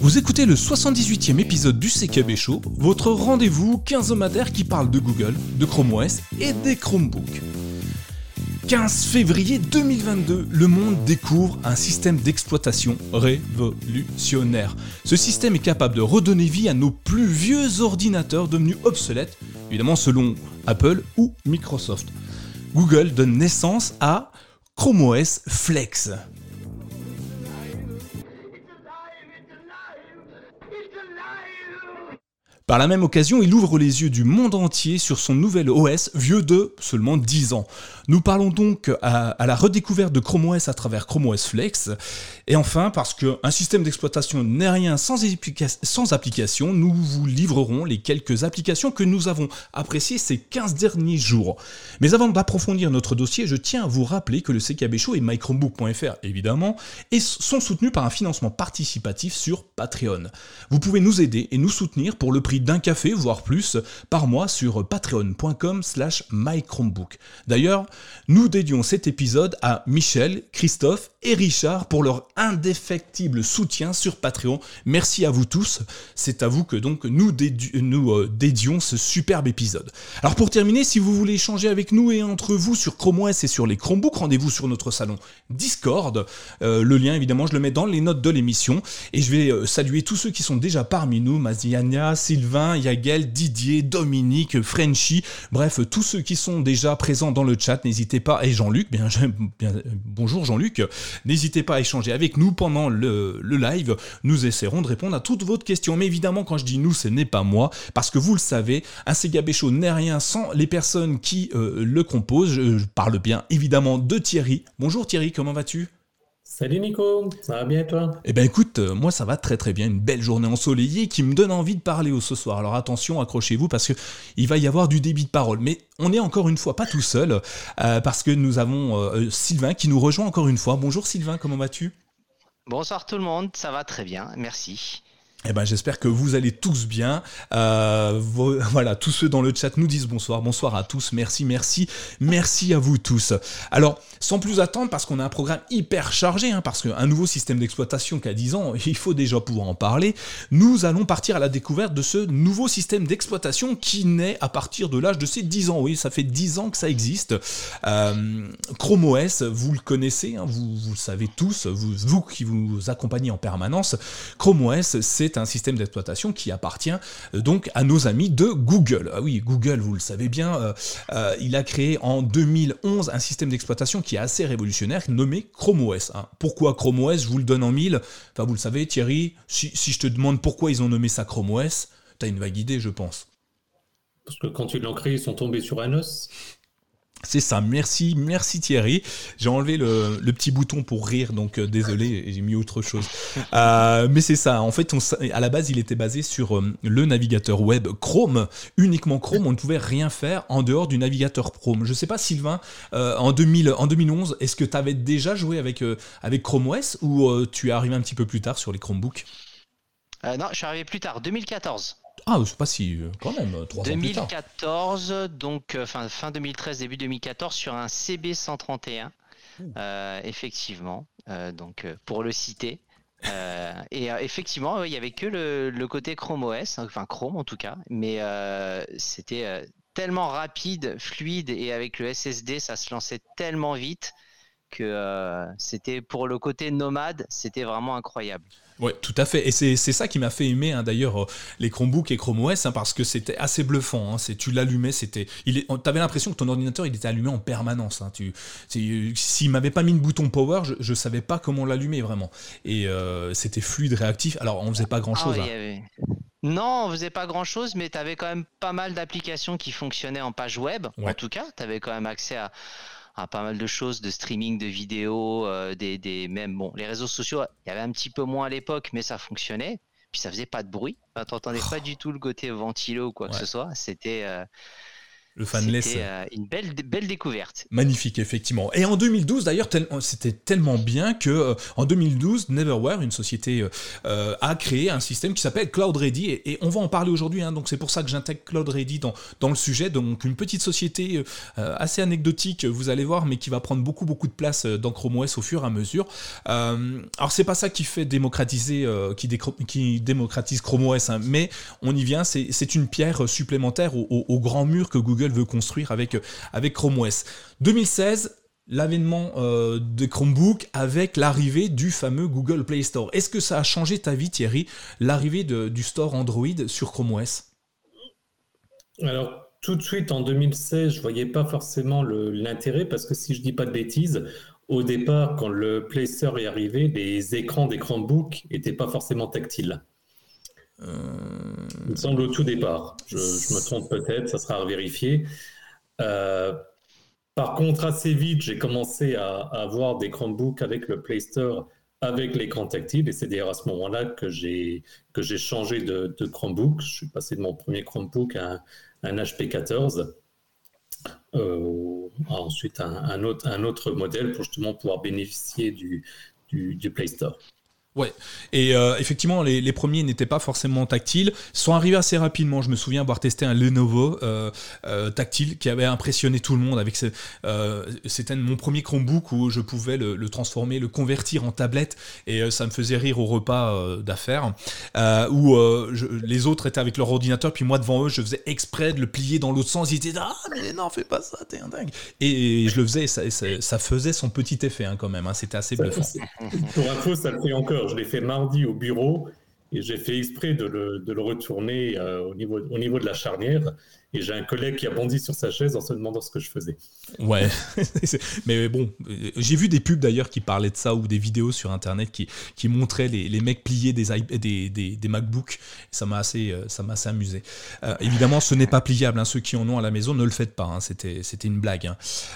Vous écoutez le 78e épisode du CKB Show, votre rendez-vous quinzomadaire qui parle de Google, de Chrome OS et des Chromebooks. 15 février 2022, le monde découvre un système d'exploitation révolutionnaire. Ce système est capable de redonner vie à nos plus vieux ordinateurs devenus obsolètes, évidemment selon Apple ou Microsoft. Google donne naissance à Chrome OS Flex. Par la même occasion, il ouvre les yeux du monde entier sur son nouvel OS vieux de seulement 10 ans. Nous parlons donc à, la redécouverte de Chrome OS à travers Chrome OS Flex. Et enfin, parce qu'un système d'exploitation n'est rien sans, application, nous vous livrerons les quelques applications que nous avons appréciées ces 15 derniers jours. Mais avant d'approfondir notre dossier, je tiens à vous rappeler que le CKB Show et mychromebook.fr évidemment sont soutenus par un financement participatif sur Patreon. Vous pouvez nous aider et nous soutenir pour le prix d'un café, voire plus, par mois sur patreon.com slash mychromebook. D'ailleurs, nous dédions cet épisode à Michel, Christophe et Richard pour leur indéfectible soutien sur Patreon. Merci à vous tous. C'est à vous que donc nous, nous euh, dédions ce superbe épisode. Alors pour terminer, si vous voulez échanger avec nous et entre vous sur Chrome OS et sur les Chromebooks, rendez-vous sur notre salon Discord. Euh, le lien évidemment, je le mets dans les notes de l'émission et je vais euh, saluer tous ceux qui sont déjà parmi nous, Maziania, Sylvain, Sylvain, Yagel, Didier, Dominique, Frenchy, bref, tous ceux qui sont déjà présents dans le chat, n'hésitez pas, et Jean-Luc, bien, bonjour Jean-Luc, n'hésitez pas à échanger avec nous pendant le, live, nous essaierons de répondre à toutes vos questions. Mais évidemment, quand je dis nous, ce n'est pas moi, parce que vous le savez, un Sega Show n'est rien sans les personnes qui euh, le composent. je parle bien évidemment de Thierry. Bonjour Thierry, comment vas-tu? Salut Nico, ça va bien toi? Eh ben écoute, euh, moi ça va très très bien, une belle journée ensoleillée qui me donne envie de parler au ce soir. Alors attention, accrochez-vous parce que il va y avoir du débit de parole. Mais on est encore une fois pas tout seul euh, parce que nous avons euh, Sylvain qui nous rejoint encore une fois. Bonjour Sylvain, comment vas-tu? Bonsoir tout le monde, ça va très bien, merci. Eh ben, j'espère que vous allez tous bien. Euh, voilà, tous ceux dans le chat nous disent bonsoir. Bonsoir à tous. Merci, merci, merci à vous tous. Alors, sans plus attendre, parce qu'on a un programme hyper chargé, hein, parce qu'un nouveau système d'exploitation qui a 10 ans, il faut déjà pouvoir en parler, nous allons partir à la découverte de ce nouveau système d'exploitation qui naît à partir de l'âge de ses 10 ans. Oui, ça fait 10 ans que ça existe. Euh, Chrome OS, vous le connaissez, hein, vous, vous le savez tous, vous, vous qui vous accompagnez en permanence. Chrome OS, c'est un système d'exploitation qui appartient euh, donc à nos amis de Google. Ah oui, Google, vous le savez bien, euh, euh, il a créé en 2011 un système d'exploitation qui est assez révolutionnaire nommé Chrome OS. Hein. Pourquoi Chrome OS Je vous le donne en mille. Enfin, vous le savez, Thierry, si, si je te demande pourquoi ils ont nommé ça Chrome OS, t'as une vague idée, je pense. Parce que quand ils l'ont créé, ils sont tombés sur un os. C'est ça, merci, merci Thierry. J'ai enlevé le, petit bouton pour rire, donc euh, désolé, j'ai mis autre chose. Euh, mais c'est ça, en fait, à la base, il était basé sur euh, le navigateur web Chrome, uniquement Chrome, on ne pouvait rien faire en dehors du navigateur Chrome. Je ne sais pas, Sylvain, en, 2000, en 2011, est-ce que tu avais déjà joué avec, avec Chrome OS ou tu es arrivé un petit peu plus tard sur les Chromebooks? Non, je suis arrivé plus tard, 2014. Ah, c'est pas si, euh, quand même, 3 2014, donc euh, fin, fin 2013, début 2014, sur un CB131, euh, effectivement, donc pour le citer. et effectivement, il y avait que le, côté Chrome OS, enfin Chrome en tout cas, mais c'était tellement rapide, fluide, et avec le SSD, ça se lançait tellement vite que c'était pour le côté nomade, c'était vraiment incroyable. Ouais, tout à fait. Et c'est ça qui m'a fait aimer hein, d'ailleurs euh, les Chromebooks et Chrome OS hein, parce que c'était assez bluffant. Hein, tu l'allumais, c'était, il t'avais l'impression que ton ordinateur il était allumé en permanence. Hein, tu, s'il m'avait pas mis une bouton power, je, je savais pas comment l'allumer vraiment. Et euh, c'était fluide, réactif. Alors on faisait pas grand chose. Ah non, on faisait pas grand chose, mais tu avais quand même pas mal d'applications qui fonctionnaient en page web. En tout cas, tu avais quand même accès à pas mal de choses, de streaming de vidéos, euh, des, des même bon, les réseaux sociaux, il y avait un petit peu moins à l'époque, mais ça fonctionnait. Puis ça faisait pas de bruit. Tu n'entendais pas du tout le côté ventilo ou quoi que ce soit. C'était euh, Le fanless. C'était euh, une belle, belle découverte. Magnifique, effectivement. Et en 2012, d'ailleurs, c'était tellement bien que euh, en 2012, Neverware, une société, euh, a créé un système qui s'appelle Cloud Ready. Et, on va en parler aujourd'hui. Hein, donc c'est pour ça que j'intègre Cloud Ready dans, dans le sujet. Donc une petite société assez anecdotique, vous allez voir, mais qui va prendre beaucoup beaucoup de place dans Chrome OS au fur et à mesure. alors c'est pas ça qui fait démocratiser, qui, qui, démocratise Chrome OS, hein, mais on y vient. C'est une pierre supplémentaire au, au grand mur que Google veut construire avec, avec Chrome OS. 2016, l'avènement euh, de Chromebook avec l'arrivée du fameux Google Play Store. Est-ce que ça a changé ta vie Thierry, l'arrivée du store Android sur Chrome OS Alors tout de suite en 2016, je voyais pas forcément l'intérêt parce que si je dis pas de bêtises, au départ quand le Play Store est arrivé, les écrans des Chromebooks n'étaient pas forcément tactiles. Euh, Il me semble au tout départ. Je, me trompe peut-être, ça sera à vérifier. Euh, par contre, assez vite, j'ai commencé à, avoir des Chromebooks avec le Play Store, avec l'écran tactile, et c'est d'ailleurs à ce moment-là que j'ai que j'ai changé de, Chromebook. Je suis passé de mon premier Chromebook à un, HP 14. Euh, ensuite un, autre, un autre modèle pour justement pouvoir bénéficier du, du Play Store. Ouais, et euh, effectivement, les, premiers n'étaient pas forcément tactiles, Ils sont arrivés assez rapidement. Je me souviens avoir testé un Lenovo euh, euh, tactile qui avait impressionné tout le monde. Avec c'était mon premier Chromebook où je pouvais le, transformer, le convertir en tablette, et ça me faisait rire au repas d'affaires. où les autres étaient avec leur ordinateur, puis moi devant eux, je faisais exprès de le plier dans l'autre sens. Ils étaient ah mais non, fais pas ça, t'es un dingue. Et, je le faisais, ça, ça, faisait son petit effet hein, quand même. Hein. c'était assez bluffant. Pour info, ça le fait encore je l'ai fait mardi au bureau et j'ai fait exprès de le, retourner euh, au niveau de la charnière. J'ai un collègue qui a bondi sur sa chaise en se demandant ce que je faisais. Ouais, mais bon, j'ai vu des pubs d'ailleurs qui parlaient de ça ou des vidéos sur internet qui, qui montraient les, les mecs plier des, des, des, MacBooks. Ça m'a assez, euh, assez amusé. Euh, évidemment, ce n'est pas pliable. Hein. Ceux qui en ont à la maison, ne le faites pas. Hein. C'était, une blague.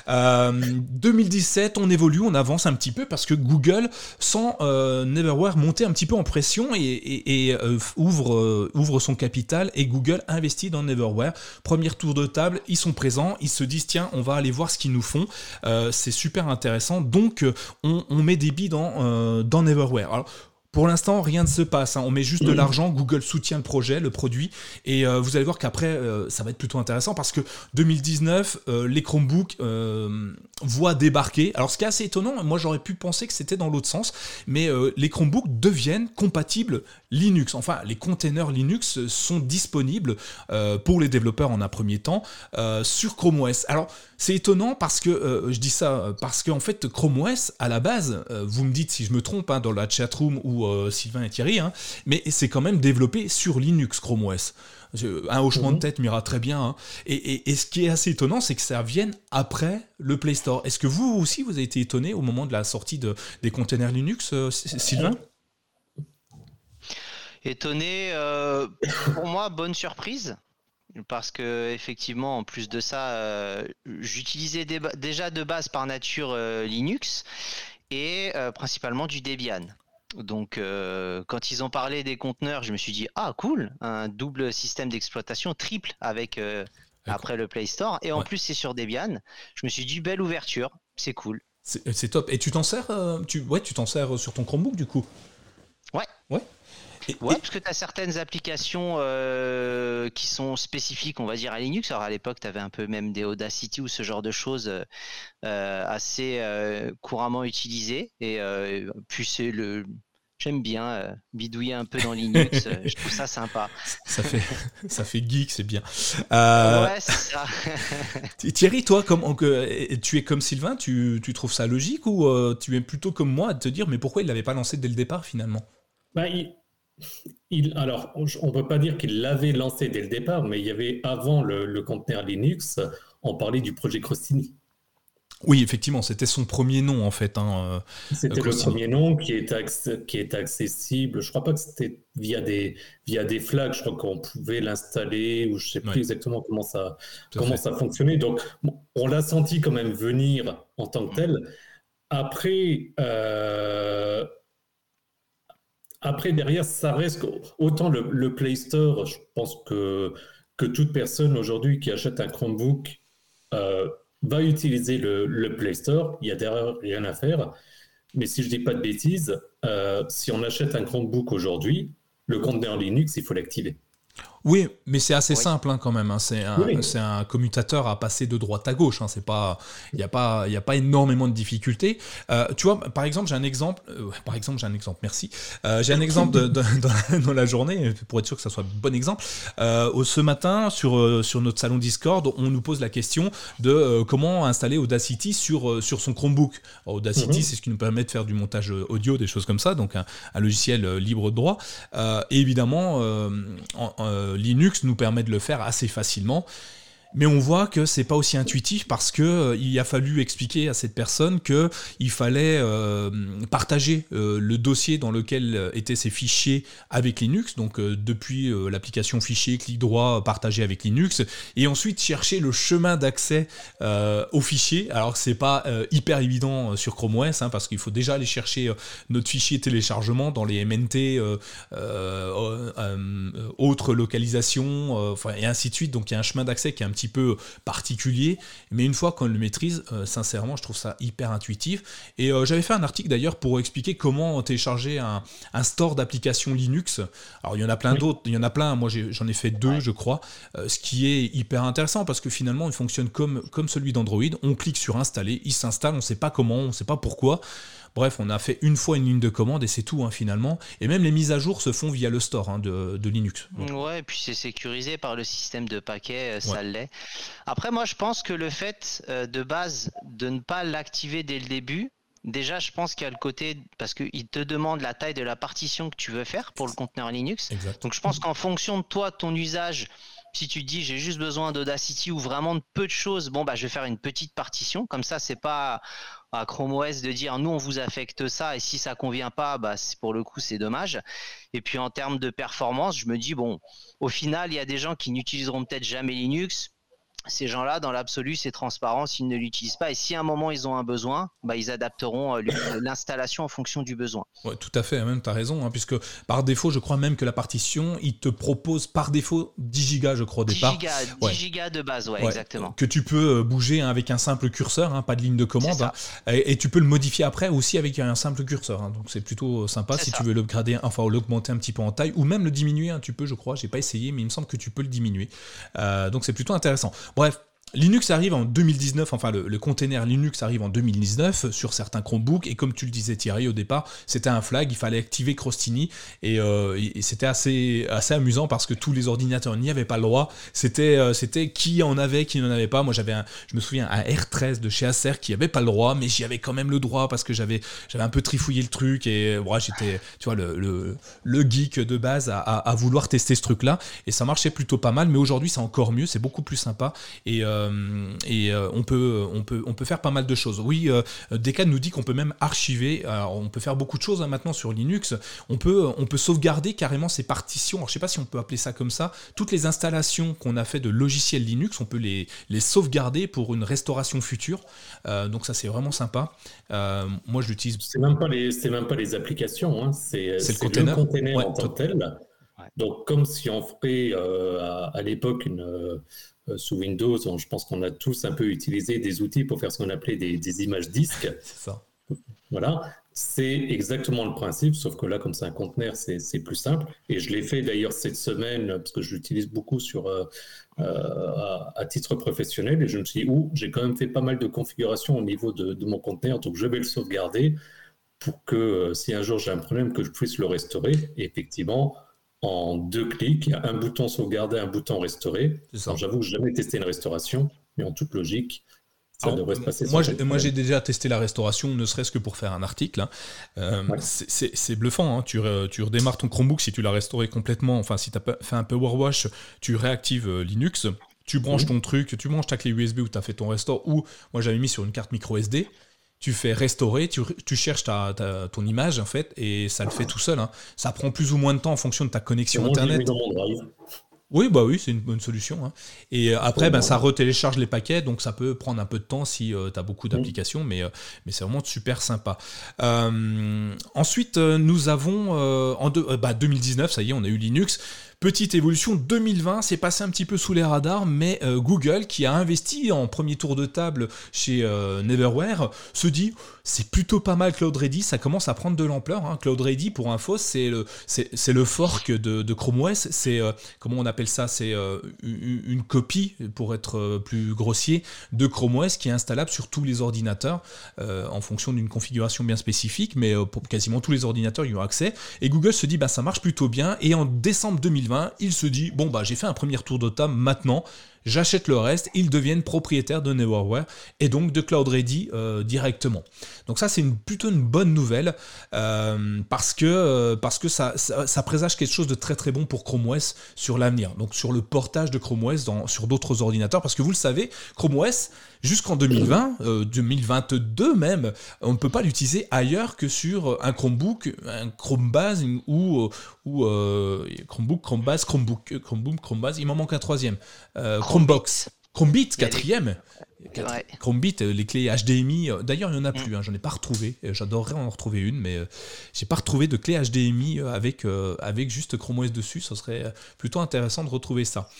Hein. 2017, on évolue, on avance un petit peu parce que Google sent Neverware monter un petit peu en pression et et, euh, ouvre, euh, ouvre son capital et Google investit dans Neverware. Premier tour de table, ils sont présents, ils se disent tiens, on va aller voir ce qu'ils nous font. Euh, c'est super intéressant. Donc on, met des billes dans, dans Neverware. Alors, pour l'instant, rien ne se passe. Hein. On met juste de l'argent. Google soutient le projet, le produit. Et euh, vous allez voir qu'après, euh, ça va être plutôt intéressant parce que 2019, euh, les Chromebooks voient débarquer. Alors, ce qui est assez étonnant, moi j'aurais pu penser que c'était dans l'autre sens, mais les Chromebooks deviennent compatibles Linux. Enfin, les containers Linux sont disponibles pour les développeurs en un premier temps sur Chrome OS. Alors, c'est étonnant parce que, je dis ça parce qu'en fait, Chrome OS, à la base, vous me dites si je me trompe hein, dans la chatroom ou euh, Sylvain et Thierry, hein. mais c'est quand même développé sur Linux Chrome OS. Un hochement de mhm. tête m'ira très bien. Hein. Et, ce qui est assez étonnant, c'est que ça vienne après le Play Store. Est-ce que vous aussi, vous avez été étonné au moment de la sortie de, des containers Linux, euh, Sylvain? Étonné, euh, pour moi, bonne surprise parce que effectivement en plus de ça j'utilisais déjà de base par nature Linux et principalement du Debian donc, euh, quand ils ont parlé des conteneurs, je me suis dit ah cool, un double système d'exploitation triple avec euh, après le Play Store et en plus c'est sur Debian. Je me suis dit belle ouverture, c'est cool. C'est top. Et tu t'en sers, euh, tu ouais, tu t'en sers sur ton Chromebook du coup? Ouais. Parce que tu as certaines applications euh, qui sont spécifiques, on va dire, à Linux? Alors à l'époque, tu avais un peu même des Audacity ou ce genre de choses euh, assez euh, couramment utilisées. Et puis c'est le. J'aime bien bidouiller un peu dans Linux, je trouve ça sympa. Ça fait, ça fait geek, c'est bien. Ouais, c'est ça. Thierry, toi, comme, tu es comme Sylvain, tu, tu trouves ça logique ou tu es plutôt comme moi à te dire mais pourquoi il l'avait pas lancé dès le départ finalement? Bah, alors, on ne peut pas dire qu'il l'avait lancé dès le départ, mais il y avait avant le, conteneur Linux, on parlait du projet Crostini. Oui, effectivement, c'était son premier nom en fait. Hein, euh, c'était le premier nom qui est, qui est accessible. Je crois pas que c'était via des, via des flags. Je crois qu'on pouvait l'installer ou je sais plus exactement comment ça, comment ça fonctionnait. Donc, on l'a senti quand même venir en tant que tel. Après, euh, après, derrière, ça reste autant le, Play Store, je pense que, toute personne aujourd'hui qui achète un Chromebook va utiliser le, Play Store. Il y a derrière rien à faire. Mais si je dis pas de bêtises, si on achète un Chromebook aujourd'hui, le conteneur Linux, il faut l'activer. Oui, mais c'est assez simple hein, quand même. Hein. C'est un, commutateur à passer de droite à gauche. Hein. C'est pas, il n'y a pas, il a pas énormément de difficultés. Euh, tu vois, par exemple, j'ai un exemple. Euh, par exemple, j'ai un exemple. Merci. Euh, j'ai un exemple de, dans, la journée pour être sûr que ça soit un bon exemple. ce matin, sur sur notre salon Discord, on nous pose la question de comment installer Audacity sur sur son Chromebook. Audacity, mhm. c'est ce qui nous permet de faire du montage audio, des choses comme ça. Donc un, logiciel libre de droit. et évidemment. En, Linux nous permet de le faire assez facilement. Mais on voit que c'est pas aussi intuitif parce que euh, il a fallu expliquer à cette personne que il fallait euh, partager euh, le dossier dans lequel étaient ces fichiers avec Linux, donc depuis l'application fichier, clic droit, partager avec Linux, et ensuite chercher le chemin d'accès au fichier. Alors c'est pas hyper évident sur Chrome OS hein, parce qu'il faut déjà aller chercher notre fichier téléchargement dans les MNT, autres localisations, et ainsi de suite. Donc il y a un chemin d'accès qui est un petit peu particulier, mais une fois qu'on le maîtrise, euh, sincèrement, je trouve ça hyper intuitif. Et euh, j'avais fait un article d'ailleurs pour expliquer comment télécharger un, store d'applications Linux. Alors il y en a plein d'autres, il y en a plein, moi j'en ai, fait deux, je crois, euh, ce qui est hyper intéressant parce que finalement il fonctionne comme, comme celui d'Android. On clique sur installer, il s'installe, on ne sait pas comment, on ne sait pas pourquoi. Bref, on a fait une fois une ligne de commande et c'est tout hein, finalement. Et même les mises à jour se font via le store hein, de, Linux. Ouais, et puis c'est sécurisé par le système de paquets, euh, ça l'est. Après, moi je pense que le fait euh, de base de ne pas l'activer dès le début, Déjà, je pense qu'il y a le côté parce qu'il te demande la taille de la partition que tu veux faire pour le conteneur Linux. Donc, je pense qu'en fonction de toi, ton usage, si tu dis j'ai juste besoin d'Audacity ou vraiment de peu de choses, bon bah je vais faire une petite partition. Comme ça, c'est pas à Chrome OS de dire nous on vous affecte ça et si ça convient pas, bah pour le coup c'est dommage. Et puis en termes de performance, je me dis bon, au final il y a des gens qui n'utiliseront peut-être jamais Linux ces gens-là, dans l'absolu, c'est transparent s'ils ne l'utilisent pas. Et si à un moment ils ont un besoin, bah, ils adapteront euh, l'installation en fonction du besoin. Ouais, tout à fait, même tu as raison, hein, puisque par défaut, je crois même que la partition, il te propose par défaut 10 gigas, je crois, au départ. 10 gigas, de base, ouais, exactement. Que tu peux euh, bouger hein, avec un simple curseur, hein, pas de ligne de commande. Et, tu peux le modifier après aussi avec un simple curseur. donc c'est plutôt euh, sympa si tu veux l'upgrader, enfin l'augmenter un petit peu en taille, ou même le diminuer, tu peux, je crois, j'ai pas essayé, mais il me semble que tu peux le diminuer. donc c'est plutôt intéressant. Bref, Linux arrive en 2019, enfin le, container Linux arrive en 2019 sur certains Chromebooks et comme tu le disais Thierry au départ, c'était un flag, il fallait activer Crostini euh, et, c'était assez, assez amusant parce que tous les ordinateurs n'y avaient pas le droit. C'était euh, c'était qui en avait, qui n'en avait pas. Moi j'avais, je me souviens un R13 de chez Acer qui avait pas le droit, mais j'y avais quand même le droit parce que j'avais un peu trifouillé le truc et voilà j'étais tu vois le, le, geek de base à, vouloir tester ce truc là et ça marchait plutôt pas mal. Mais aujourd'hui c'est encore mieux, c'est beaucoup plus sympa et euh, euh, et euh, on, peut, on, peut, on peut faire pas mal de choses. Oui, euh, Decad nous dit qu'on peut même archiver. Alors, on peut faire beaucoup de choses hein, maintenant sur Linux. On peut, on peut sauvegarder carrément ces partitions. Alors, je sais pas si on peut appeler ça comme ça. Toutes les installations qu'on a fait de logiciels Linux, on peut les, les sauvegarder pour une restauration future. donc ça, c'est vraiment sympa. moi, je l'utilise. C'est même pas les, c'est même pas les applications. Hein. C'est, le container, en tant que tel. Donc, comme si on ferait à, l'époque une, euh, sous Windows, je pense qu'on a tous un peu utilisé des outils pour faire ce qu'on appelait des, images disques. ça. Voilà, c'est exactement le principe, sauf que là, comme c'est un conteneur, c'est plus simple. Et je l'ai fait d'ailleurs cette semaine, parce que je l'utilise beaucoup sur, euh, euh, à, titre professionnel, et je me suis dit, ouh, j'ai quand même fait pas mal de configurations au niveau de, de, mon conteneur, donc je vais le sauvegarder pour que si un jour j'ai un problème, que je puisse le restaurer. Et effectivement, en deux clics. Un bouton sauvegarder, un bouton restaurer. J'avoue que je n'ai jamais testé une restauration, mais en toute logique, ça devrait se passer. Moi, moi j'ai déjà testé la restauration, ne serait-ce que pour faire un article. Hein. Euh, c'est bluffant. Hein. Tu, tu, redémarres ton Chromebook si tu l'as restauré complètement. Enfin, si tu as fait un Power Wash, tu réactives euh, Linux. Tu branches ton truc, tu branches ta clé USB où tu as fait ton restore, ou moi j'avais mis sur une carte micro SD tu fais restaurer, tu, cherches ta, ton image en fait, et ça le fait tout seul. Hein. Ça prend plus ou moins de temps en fonction de ta connexion internet. Oui, bah oui, c'est une bonne solution. Hein. Et euh, après, ben, ça retélécharge les paquets, donc ça peut prendre un peu de temps si euh, tu as beaucoup d'applications, mais, euh, mais c'est vraiment super sympa. ensuite, nous avons en 2019, bah, ça y est, on a eu Linux. Petite évolution 2020, c'est passé un petit peu sous les radars, mais euh, Google, qui a investi en premier tour de table chez euh, Neverware, se dit c'est plutôt pas mal Cloud Ready, ça commence à prendre de l'ampleur. Hein. Cloud Ready, pour info, c'est le, le fork de, Chrome OS, c'est, euh, comment on appelle ça C'est une, copie, pour être plus grossier, de Chrome OS qui est installable sur tous les ordinateurs en fonction d'une configuration bien spécifique, mais pour quasiment tous les ordinateurs y ont accès. Et Google se dit, bah, ça marche plutôt bien, et en décembre 2020, il se dit, bon, bah, j'ai fait un premier tour de table, maintenant, j'achète le reste, ils deviennent propriétaires de Neverware et donc de Cloud Ready euh, directement. Donc ça c'est une, plutôt une bonne nouvelle euh, parce que, euh, ça, présage quelque chose de très très bon pour Chrome OS sur l'avenir, donc sur le portage de Chrome OS sur d'autres ordinateurs, parce que vous le savez, Chrome OS jusqu'en 2020, 2022 même, on ne peut pas l'utiliser ailleurs que sur un Chromebook, un Chromebase ou, ou Chromebook, Chromebase, Chromebook, Chromebook, Chromebase, il m'en manque un troisième. Chromebox. Chromebit, quatrième. Chromebit, euh, les clés HDMI. Euh, d'ailleurs, il n'y en a plus, mm. hein, j'en ai pas retrouvé. J'adorerais en retrouver une, mais euh, j'ai pas retrouvé de clé HDMI avec, avec juste Chrome OS dessus. Ce serait plutôt intéressant de retrouver ça.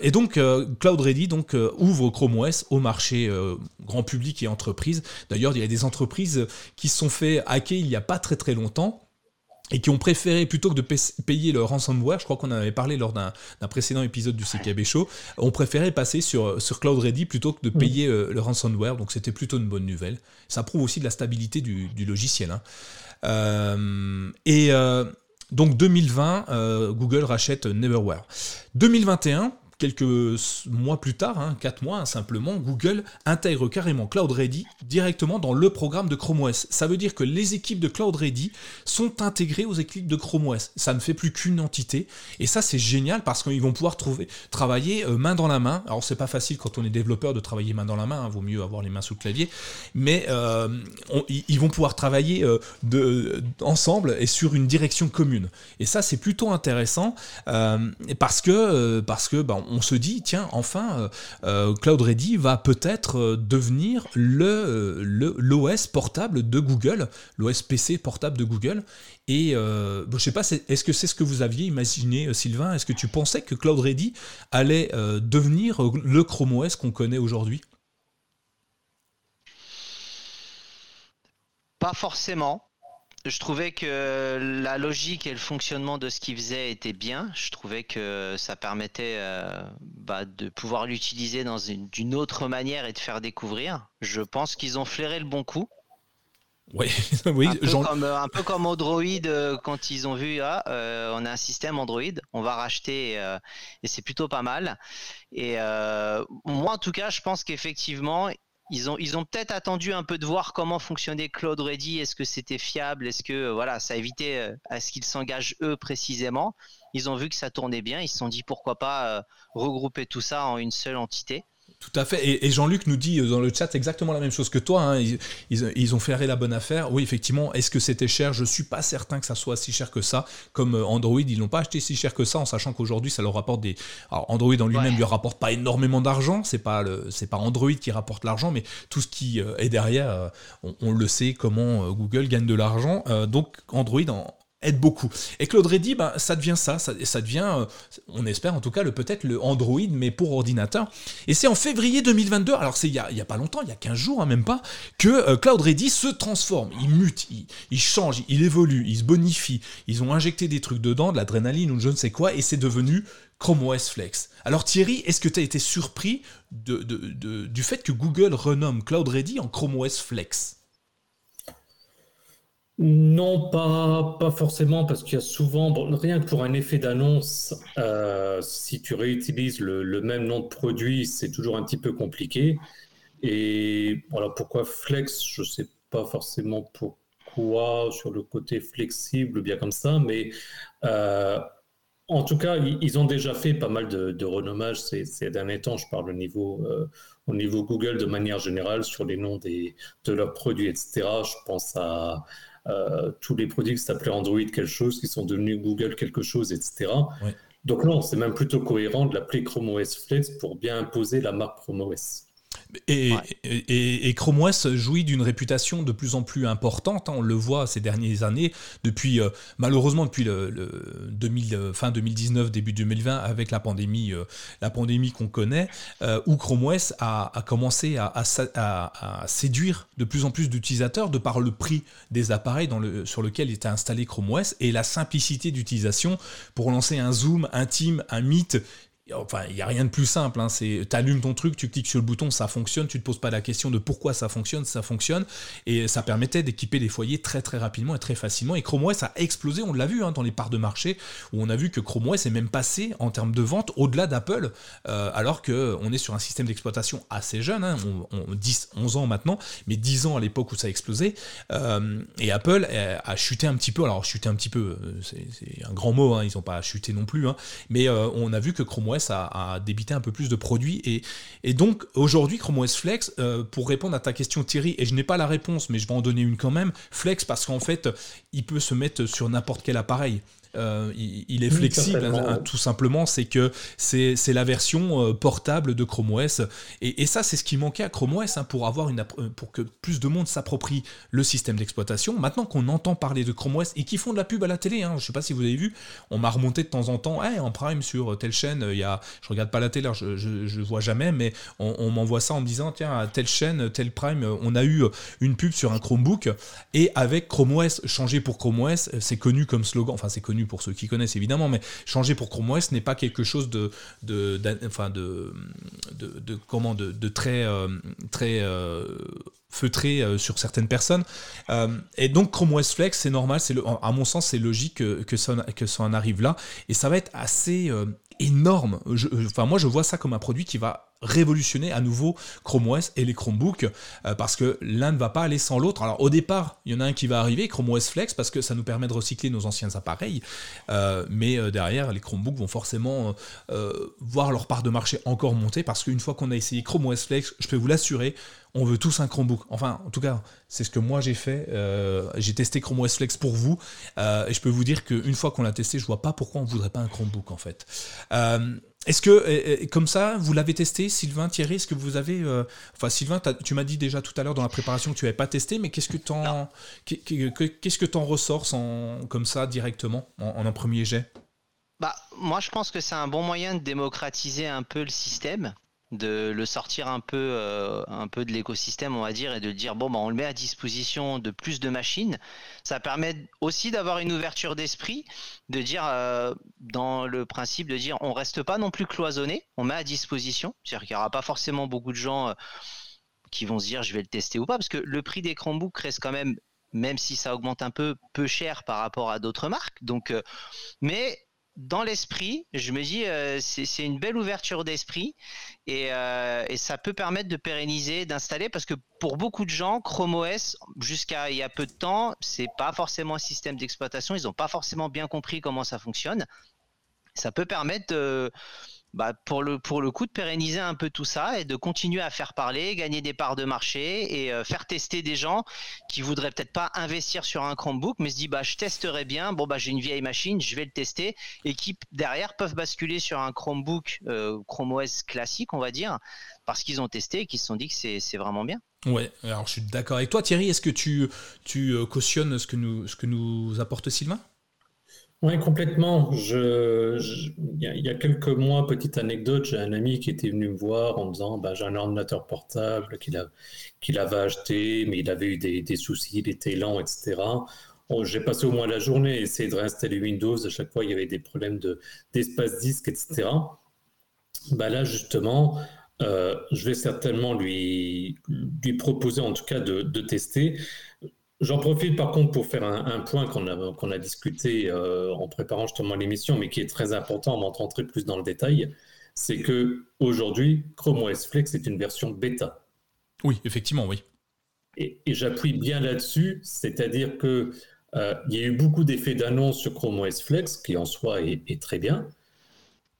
et donc, Cloud Ready donc, ouvre Chrome OS au marché grand public et entreprise. D'ailleurs, il y a des entreprises qui se sont fait hacker il n'y a pas très très longtemps et qui ont préféré, plutôt que de payer le ransomware, je crois qu'on en avait parlé lors d'un précédent épisode du CKB Show, ont préféré passer sur, sur Cloud Ready plutôt que de mm. payer euh, le ransomware, donc c'était plutôt une bonne nouvelle. Ça prouve aussi de la stabilité du, logiciel. Hein. Euh, et euh, donc 2020, Google rachète Neverware. 2021, quelques mois plus tard, hein, 4 mois hein, simplement, Google intègre carrément Cloud Ready directement dans le programme de Chrome OS. Ça veut dire que les équipes de Cloud Ready sont intégrées aux équipes de Chrome OS. Ça ne fait plus qu'une entité. Et ça, c'est génial parce qu'ils vont pouvoir trouver, travailler euh, main dans la main. Alors, c'est pas facile quand on est développeur de travailler main dans la main. Hein, vaut mieux avoir les mains sous le clavier. Mais euh, ils vont pouvoir travailler euh, ensemble et sur une direction commune. Et ça, c'est plutôt intéressant parce que, parce que bah, se dit, tiens, enfin, euh, euh, Cloud Ready va peut-être euh, devenir le l'OS portable de Google, l'OS PC portable de Google. Et je je sais pas, est-ce que c'est ce que vous aviez imaginé, Sylvain? Est-ce que tu pensais que Cloud Ready allait devenir le Chrome OS qu'on connaît aujourd'hui? Pas forcément je trouvais que la logique et le fonctionnement de ce qu'ils faisaient était bien. Je trouvais que ça permettait euh, bah, de pouvoir l'utiliser dans d'une autre manière et de faire découvrir. Je pense qu'ils ont flairé le bon coup. Oui, oui. Un peu, comme, un peu comme Android euh, quand ils ont vu ah, euh, on a un système Android, on va racheter et c'est plutôt pas mal. Et moi en tout cas, je pense qu'effectivement ils ont, ils ont peut-être attendu un peu de voir comment fonctionnait Cloud Ready. Est-ce que c'était fiable? Est-ce que voilà, ça évitait euh, à ce qu'ils s'engagent eux précisément? Ils ont vu que ça tournait bien. Ils se sont dit pourquoi pas euh, regrouper tout ça en une seule entité. Tout à fait. Et, Jean-Luc nous dit euh, dans le chat exactement la même chose que toi. Hein. Ils, ont fait la bonne affaire. Oui, effectivement. Est-ce que c'était cher? Je suis pas certain que ça soit si cher que ça. Comme euh, Android, ils l'ont pas acheté si cher que ça, en sachant qu'aujourd'hui, ça leur rapporte des. Alors, Android en lui-même ne lui rapporte pas énormément d'argent. C'est pas le, c'est pas Android qui rapporte l'argent, mais tout ce qui euh, est derrière, on, le sait comment Google gagne de l'argent. donc, Android en, aide beaucoup. Et Claude ben, ça devient ça, ça, devient, euh, on espère en tout cas, le peut-être le Android, mais pour ordinateur. Et c'est en février 2022, alors c'est il n'y a, pas longtemps, il y a 15 jours, hein, même pas, que euh, Cloud Ready se transforme, il mute, il, change, il évolue, il se bonifie. Ils ont injecté des trucs dedans, de l'adrénaline ou je ne sais quoi, et c'est devenu Chrome OS Flex. Alors Thierry, est-ce que tu as été surpris du fait que Google renomme Cloud Ready en Chrome OS Flex? Non, pas, pas forcément, parce qu'il y a souvent, rien que pour un effet d'annonce, euh, si tu réutilises le, même nom de produit, c'est toujours un petit peu compliqué. Et voilà, pourquoi flex, je ne sais pas forcément pourquoi, sur le côté flexible, bien comme ça, mais euh, en tout cas, ils ont déjà fait pas mal de, renommage ces, derniers temps. Je parle au niveau, euh, au niveau Google de manière générale sur les noms de leurs produits, etc. Je pense à tous les produits qui s'appelaient Android quelque chose, qui sont devenus Google quelque chose, etc. Donc non, c'est même plutôt cohérent de l'appeler Chrome OS Flex pour bien imposer la marque Chrome OS. Et, et, Chrome OS jouit d'une réputation de plus en plus importante. Hein. on le voit ces dernières années, depuis euh, malheureusement depuis le, 2000, euh, fin 2019, début 2020, avec la pandémie, euh, la pandémie qu'on connaît, où Chrome OS a, commencé à, à, séduire de plus en plus d'utilisateurs de par le prix des appareils dans le, sur lequel était installé Chrome OS et la simplicité d'utilisation pour lancer un zoom intime, un Meet Enfin, il n'y a rien de plus simple. Hein. Tu allumes ton truc, tu cliques sur le bouton, ça fonctionne. Tu ne te poses pas la question de pourquoi ça fonctionne, ça fonctionne. Et ça permettait d'équiper les foyers très très rapidement et très facilement. Et Chrome OS a explosé, on l'a vu hein, dans les parts de marché, où on a vu que Chrome OS est même passé en termes de vente au-delà d'Apple, euh, alors qu'on est sur un système d'exploitation assez jeune, hein, on, 10, 11 ans maintenant, mais 10 ans à l'époque où ça a explosé. Euh, et Apple a, chuté un petit peu. Alors, chuté un petit peu, euh, c'est un grand mot, ils n'ont pas chuté non plus. mais on a vu que Chrome OS à, débiter un peu plus de produits. Et, et donc aujourd'hui, Chrome OS Flex, euh, pour répondre à ta question Thierry, et je n'ai pas la réponse, mais je vais en donner une quand même, Flex parce qu'en fait, il peut se mettre sur n'importe quel appareil. Euh, il, est flexible, hein, tout simplement. C'est que c'est la version euh, portable de Chrome OS. Et, ça, c'est ce qui manquait à Chrome OS hein, pour, avoir une, euh, pour que plus de monde s'approprie le système d'exploitation. Maintenant qu'on entend parler de Chrome OS et qui font de la pub à la télé, hein, je sais pas si vous avez vu, on m'a remonté de temps en temps, en prime sur telle chaîne, il y a, je regarde pas la télé, je, je, vois jamais, mais on, m'envoie ça en me disant, tiens, à telle chaîne, telle prime, on a eu une pub sur un Chromebook et avec Chrome OS changé pour Chrome OS, c'est connu comme slogan, enfin c'est connu pour ceux qui connaissent évidemment, mais changer pour Chrome OS n'est pas quelque chose de, enfin de, comment de, très, euh, très euh, feutré euh, sur certaines personnes. et donc Chrome OS Flex, c'est normal, c'est à mon sens, c'est logique que, que, ça, que ça en arrive là, et ça va être assez énorme. enfin, moi, je vois ça comme un produit qui va révolutionner à nouveau Chrome OS et les Chromebooks euh, parce que l'un ne va pas aller sans l'autre. Alors au départ, il y en a un qui va arriver, Chrome OS Flex, parce que ça nous permet de recycler nos anciens appareils, euh, mais euh, derrière, les Chromebooks vont forcément voir leur part de marché encore monter parce qu'une fois qu'on a essayé Chrome OS Flex, je peux vous l'assurer, on veut tous un Chromebook. Enfin, en tout cas, c'est ce que moi j'ai fait. j'ai testé Chrome OS Flex pour vous et je peux vous dire qu'une fois qu'on l'a testé, je vois pas pourquoi on voudrait pas un Chromebook en fait. Est-ce que, comme ça, vous l'avez testé, Sylvain, Thierry Est-ce que vous avez. Euh, enfin, Sylvain, tu m'as dit déjà tout à l'heure dans la préparation que tu n'avais pas testé, mais qu'est-ce que tu en, qu'est-ce que en ressors comme ça directement, en, un premier jet? Bah, Moi, je pense que c'est un bon moyen de démocratiser un peu le système de le sortir un peu, euh, un peu de l'écosystème, on va dire, et de dire bon, bah, on le met à disposition de plus de machines. Ça permet aussi d'avoir une ouverture d'esprit, de dire euh, dans le principe de dire on reste pas non plus cloisonné, on met à disposition. C'est-à-dire qu'il n'y aura pas forcément beaucoup de gens euh, qui vont se dire je vais le tester ou pas, parce que le prix des Chromebooks reste quand même même si ça augmente un peu, peu cher par rapport à d'autres marques. Donc, mais dans l'esprit, je me dis euh, c'est une belle ouverture d'esprit euh, et, ça peut permettre de pérenniser, d'installer parce que pour beaucoup de gens, Chrome OS jusqu'à il y a peu de temps, c'est pas forcément un système d'exploitation, ils n'ont pas forcément bien compris comment ça fonctionne. Ça peut permettre de, bah, pour, le, pour le coup de pérenniser un peu tout ça et de continuer à faire parler, gagner des parts de marché et euh, faire tester des gens qui voudraient peut-être pas investir sur un Chromebook mais se disent bah je testerai bien, bon bah j'ai une vieille machine, je vais le tester. Et qui derrière peuvent basculer sur un Chromebook euh, Chrome OS classique on va dire parce qu'ils ont testé et qu'ils se sont dit que c'est vraiment bien. Ouais, alors je suis d'accord avec toi Thierry, est-ce que tu, tu euh, cautionnes ce que nous, ce que nous apporte Sylvain? Oui, complètement. Il, y a, quelques mois, petite anecdote, j'ai un ami qui était venu me voir en me disant bah, j'ai un ordinateur portable qu'il avait acheté, mais il avait eu des, soucis, il était lent, etc. j'ai passé au moins la journée à essayer de réinstaller Windows. À chaque fois, il y avait des problèmes de, d'espace disque, etc. Bah là, justement, euh, je vais certainement lui, lui proposer en tout cas de tester. J'en profite par contre pour faire un, point qu'on a, qu'on a discuté euh, en préparant justement l'émission, mais qui est très important, on va rentrer plus dans le détail. C'est que aujourd'hui, Chrome OS Flex est une version bêta. Oui, effectivement, oui. Et, j'appuie bien là-dessus, c'est-à-dire que euh, il y a eu beaucoup d'effets d'annonce sur Chrome OS Flex, qui en soi est très bien.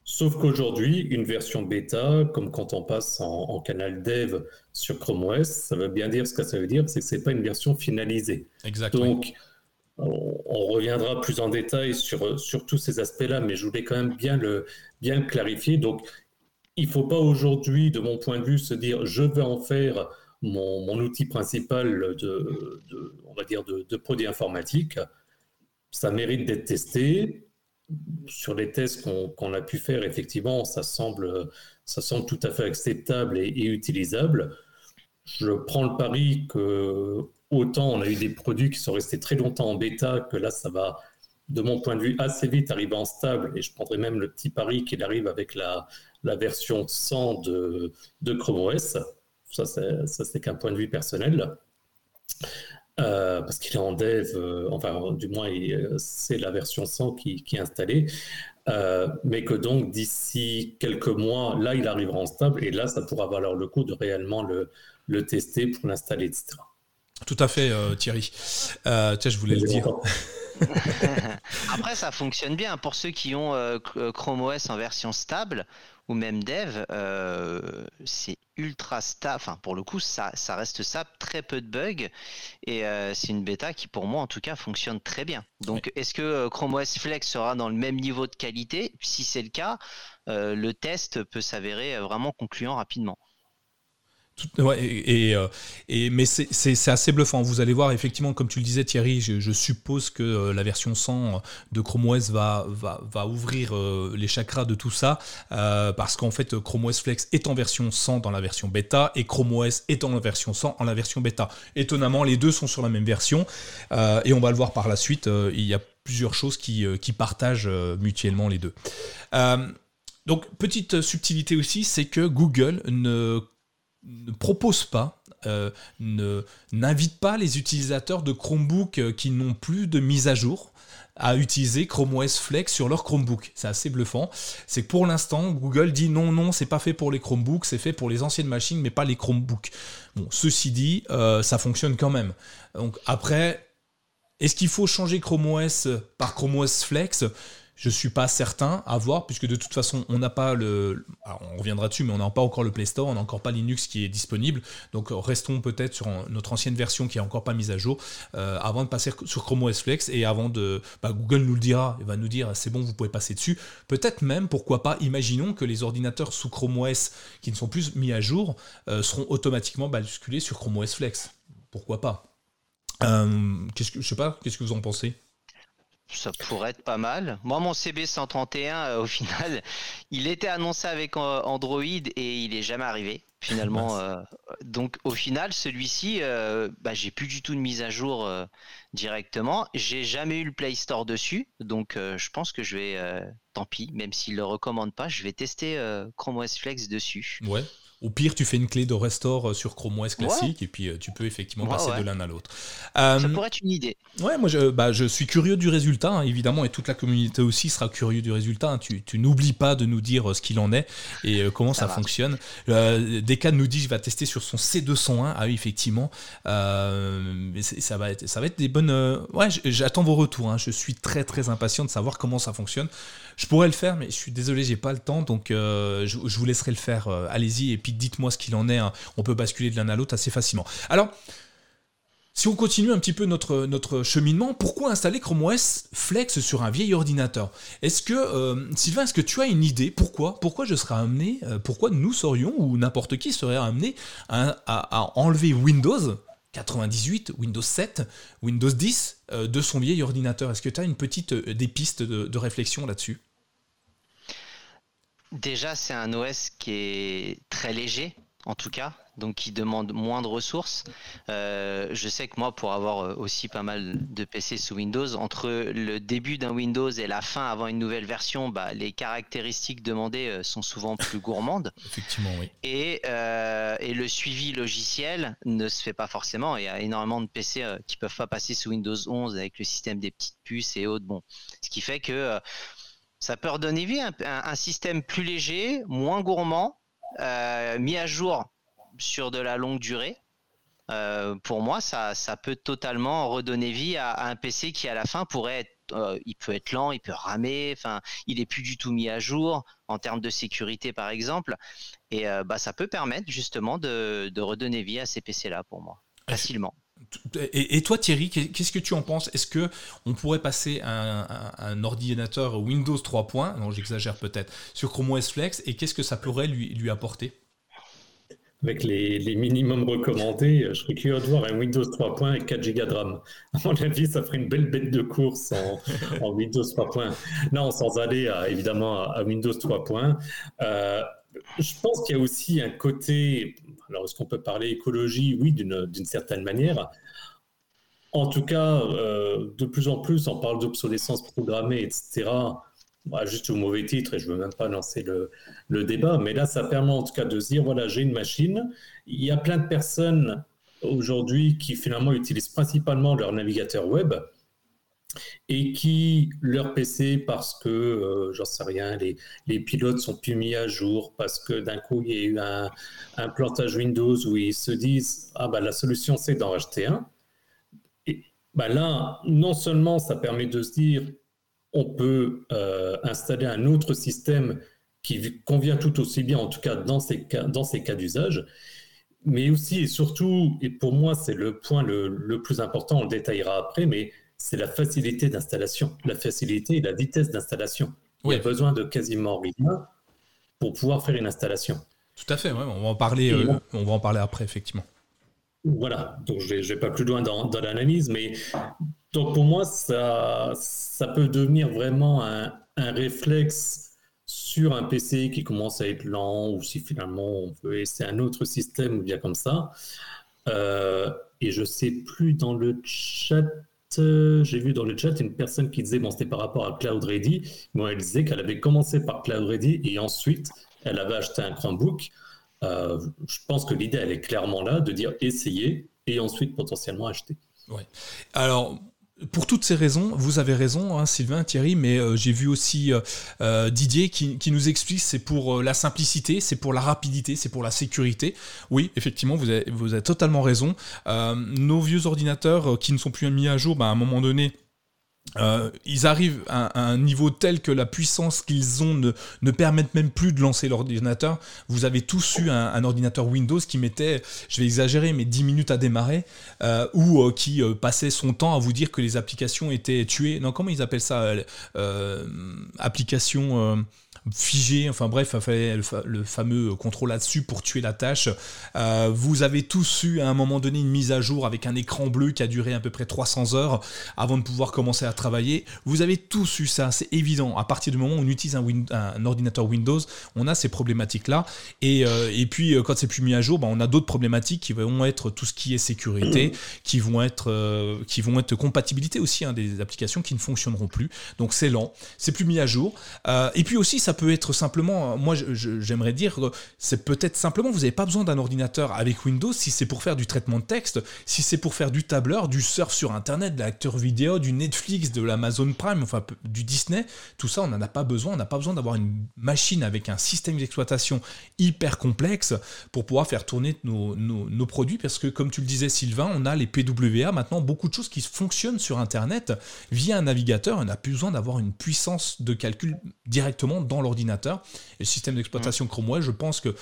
Sauf qu'aujourd'hui, une version bêta, comme quand on passe en, canal dev sur Chrome OS, ça veut bien dire ce que ça veut dire, c'est que ce n'est pas une version finalisée. Exactement. Donc, on, reviendra plus en détail sur, sur tous ces aspects-là, mais je voulais quand même bien le, bien clarifier. Donc, il ne faut pas aujourd'hui, de mon point de vue, se dire je vais en faire mon, outil principal de, on va dire de, produits informatiques. Ça mérite d'être testé. Sur les tests qu'on a pu faire, effectivement, ça semble, ça semble tout à fait acceptable et, utilisable. Je prends le pari que autant on a eu des produits qui sont restés très longtemps en bêta, que là, ça va de mon point de vue, assez vite arriver en stable, et je prendrais même le petit pari qu'il arrive avec la, la version 100 de, de Chrome OS. Ça, c'est qu'un point de vue personnel. Euh, parce qu'il est en dev, euh, enfin, du moins, c'est la version 100 qui, qui est installée. Euh, mais que donc, d'ici quelques mois, là, il arrivera en stable, et là, ça pourra valoir le coup de réellement le, le tester pour l'installer, etc. Tout à fait, Thierry. tiens, je voulais le dire. Après, ça fonctionne bien. Pour ceux qui ont euh, euh, Chrome OS en version stable ou même dev, euh, c'est ultra stable. Enfin, pour le coup, ça, ça reste stable, très peu de bugs. Et c'est une bêta qui, pour moi, en tout cas, fonctionne très bien. Donc, est-ce que Chrome OS Flex sera dans le même niveau de qualité? Si c'est le cas, le test peut s'avérer vraiment concluant rapidement. Euh, mais c'est assez bluffant. Vous allez voir, effectivement, comme tu le disais, Thierry, je, suppose que euh, la version 100 de Chrome OS va, ouvrir euh, les chakras de tout ça, parce qu'en fait, Chrome OS Flex est en version 100 dans la version bêta, et Chrome OS est en version 100 en la version bêta. Étonnamment, les deux sont sur la même version, et on va le voir par la suite, il y a plusieurs choses qui partagent mutuellement les deux. donc, petite subtilité aussi, c'est que Google ne ne propose pas, euh, n'invite pas les utilisateurs de Chromebook euh, qui n'ont plus de mise à jour à utiliser Chrome OS Flex sur leur Chromebook. C'est assez bluffant. C'est que pour l'instant, Google dit non, non, c'est pas fait pour les Chromebooks, c'est fait pour les anciennes machines, mais pas les Chromebooks. Bon, ceci dit, euh, ça fonctionne quand même. Donc après, est-ce qu'il faut changer Chrome OS par Chrome OS Flex? Je ne suis pas certain à voir, puisque de toute façon, on n'a pas le. on reviendra dessus, mais on n'a pas encore le Play Store, on n'a encore pas Linux qui est disponible. Donc restons peut-être sur notre ancienne version qui n'est encore pas mise à jour, euh, avant de passer sur Chrome OS Flex et avant de. Bah, Google nous le dira, il va nous dire c'est bon, vous pouvez passer dessus. Peut-être même, pourquoi pas, imaginons que les ordinateurs sous Chrome OS qui ne sont plus mis à jour euh, seront automatiquement basculés sur Chrome OS Flex. Pourquoi pas? Euh, qu'est-ce sais pas, qu'est-ce que vous en pensez? Ça pourrait être pas mal. Moi, mon CB131, euh, au final, il était annoncé avec euh, Android et il est jamais arrivé finalement. Euh, donc, au final, celui-ci, bah, j'ai plus du tout de mise à jour directement. J'ai jamais eu le Play Store dessus, donc je pense que je vais, tant pis, même s'il le recommande pas, je vais tester Chrome OS Flex dessus. Ouais. Au pire, tu fais une clé de restore euh, sur Chrome OS classique et puis euh, tu peux effectivement passer de l'un à l'autre. ça euh, pourrait être une idée. Ouais, moi je, bah, je suis curieux du résultat, hein, évidemment, et toute la communauté aussi sera curieux du résultat. Hein. Tu, tu n'oublies pas de nous dire ce qu'il en est et comment ça, fonctionne. Euh, nous dit je vais tester sur son C201. Ah oui, effectivement. ça, va être, ça va être des bonnes. Ouais, j'attends vos retours. Hein. Je suis très très impatient de savoir comment ça fonctionne. Je pourrais le faire, mais je suis désolé, j'ai pas le temps, donc je, je, vous laisserai le faire. Allez-y et puis dites-moi ce qu'il en est. Hein. On peut basculer de l'un à l'autre assez facilement. Alors, si on continue un petit peu notre, notre cheminement, pourquoi installer Chrome OS Flex sur un vieil ordinateur? Est-ce que, euh, Sylvain, est-ce que tu as une idée? Pourquoi? Pourquoi je serais amené, euh, pourquoi nous serions, ou n'importe qui serait amené à, enlever Windows 98, Windows 7, Windows 10 euh, de son vieil ordinateur? Est-ce que tu as une petite des pistes de réflexion là-dessus? Déjà, c'est un OS qui est très léger, en tout cas, donc qui demande moins de ressources. Euh, je sais que moi, pour avoir euh, aussi pas mal de PC sous Windows, entre le début d'un Windows et la fin avant une nouvelle version, bah, les caractéristiques demandées euh, sont souvent plus gourmandes. Effectivement, oui. Et, et, le suivi logiciel ne se fait pas forcément. Il y a énormément de PC qui peuvent pas passer sous Windows 11 avec le système des petites puces et autres. Bon, ce qui fait que ça peut redonner vie à un, système plus léger, moins gourmand, euh, mis à jour sur de la longue durée. Euh, pour moi, ça, peut totalement redonner vie à, un PC qui, à la fin, pourrait être, euh, il peut être lent, il peut ramer, enfin, il est plus du tout mis à jour en termes de sécurité, par exemple. Et bah, ça peut permettre justement de, de redonner vie à ces PC-là pour moi, facilement. Et, toi Thierry, qu'est-ce que tu en penses? Est-ce que on pourrait passer un, ordinateur Windows 3. non j'exagère peut-être, sur Chrome OS Flex et qu'est-ce que ça pourrait lui, apporter? Avec les, minimums recommandés, je serais curieux de voir un Windows 3.1 et 4 Go de RAM. À mon avis, ça ferait une belle bête de course en, Windows 3.1. Non, sans aller à, évidemment à, Windows 3.1. Euh, je pense qu'il y a aussi un côté, alors est-ce qu'on peut parler écologie? Oui, d'une certaine manière. En tout cas, euh, de plus en plus, on parle d'obsolescence programmée, etc. Bah, juste au mauvais titre, et je ne veux même pas lancer le, débat, mais là, ça permet en tout cas de se dire, voilà, j'ai une machine. Il y a plein de personnes aujourd'hui qui finalement utilisent principalement leur navigateur web et qui, leur PC, parce que, euh, j'en sais rien, les, les, pilotes sont plus mis à jour, parce que d'un coup, il y a eu un, plantage Windows où ils se disent, ah bah la solution, c'est d'en racheter un. Bah là, non seulement ça permet de se dire, on peut euh, installer un autre système qui convient tout aussi bien, en tout cas dans ces cas, dans ces cas d'usage, mais aussi et surtout, et pour moi c'est le point le, plus important, on le détaillera après, mais c'est la facilité d'installation, la facilité et la vitesse d'installation. Il y a besoin de quasiment rien pour pouvoir faire une installation. Tout à fait, on, va en parler, euh, on va en parler après, effectivement. Voilà, donc je ne vais pas plus loin dans, dans l'analyse, mais donc pour moi, ça, ça peut devenir vraiment un, un, réflexe sur un PC qui commence à être lent ou si finalement on veut essayer un autre système ou bien comme ça. Euh, et je sais plus dans le chat, j'ai vu dans le chat une personne qui disait, bon c'était par rapport à Cloud Ready, moi elle disait qu'elle avait commencé par Cloud Ready et ensuite elle avait acheté un Chromebook. Euh, je pense que l'idée, elle est clairement là, de dire essayer et ensuite potentiellement acheter. Ouais. Alors, pour toutes ces raisons, vous avez raison, hein, Sylvain, Thierry, mais euh, j'ai vu aussi euh, Didier qui, nous explique c'est pour la simplicité, c'est pour la rapidité, c'est pour la sécurité. Oui, effectivement, vous avez, vous avez totalement raison. nos vieux ordinateurs qui ne sont plus mis à jour, bah, à un moment donné, euh, ils arrivent à, un niveau tel que la puissance qu'ils ont ne, ne permettent même plus de lancer l'ordinateur. Vous avez tous eu un, ordinateur Windows qui mettait, je vais exagérer, mais 10 minutes à démarrer, euh, ou euh, qui passait son temps à vous dire que les applications étaient tuées. Non, comment ils appellent ça Applications figé, enfin bref, le, le fameux contrôle là-dessus pour tuer la tâche. Euh, vous avez tous eu à un moment donné une mise à jour avec un écran bleu qui a duré à peu près 300 heures avant de pouvoir commencer à travailler. Vous avez tous eu ça, c'est évident. À partir du moment où on utilise un, ordinateur Windows, on a ces problématiques-là. Et, euh, et puis euh, quand c'est plus mis à jour, bah, on a d'autres problématiques qui vont être tout ce qui est sécurité, qui vont être, qui vont être compatibilité aussi hein, des applications qui ne fonctionneront plus. Donc c'est lent, c'est plus mis à jour. et puis aussi, ça ça peut être simplement, moi j'aimerais dire, c'est peut-être simplement, vous n'avez pas besoin d'un ordinateur avec Windows si c'est pour faire du traitement de texte, si c'est pour faire du tableur, du surf sur Internet, de l'acteur vidéo, du Netflix, de l'Amazon Prime, enfin du Disney, tout ça on n'en a pas besoin, on n'a pas besoin d'avoir une machine avec un système d'exploitation hyper complexe pour pouvoir faire tourner nos, nos, produits, parce que comme tu le disais Sylvain, on a les PWA maintenant, beaucoup de choses qui fonctionnent sur Internet via un navigateur, on n'a plus besoin d'avoir une puissance de calcul directement dans l'ordinateur. Et le système d'exploitation Chrome OS, je pense que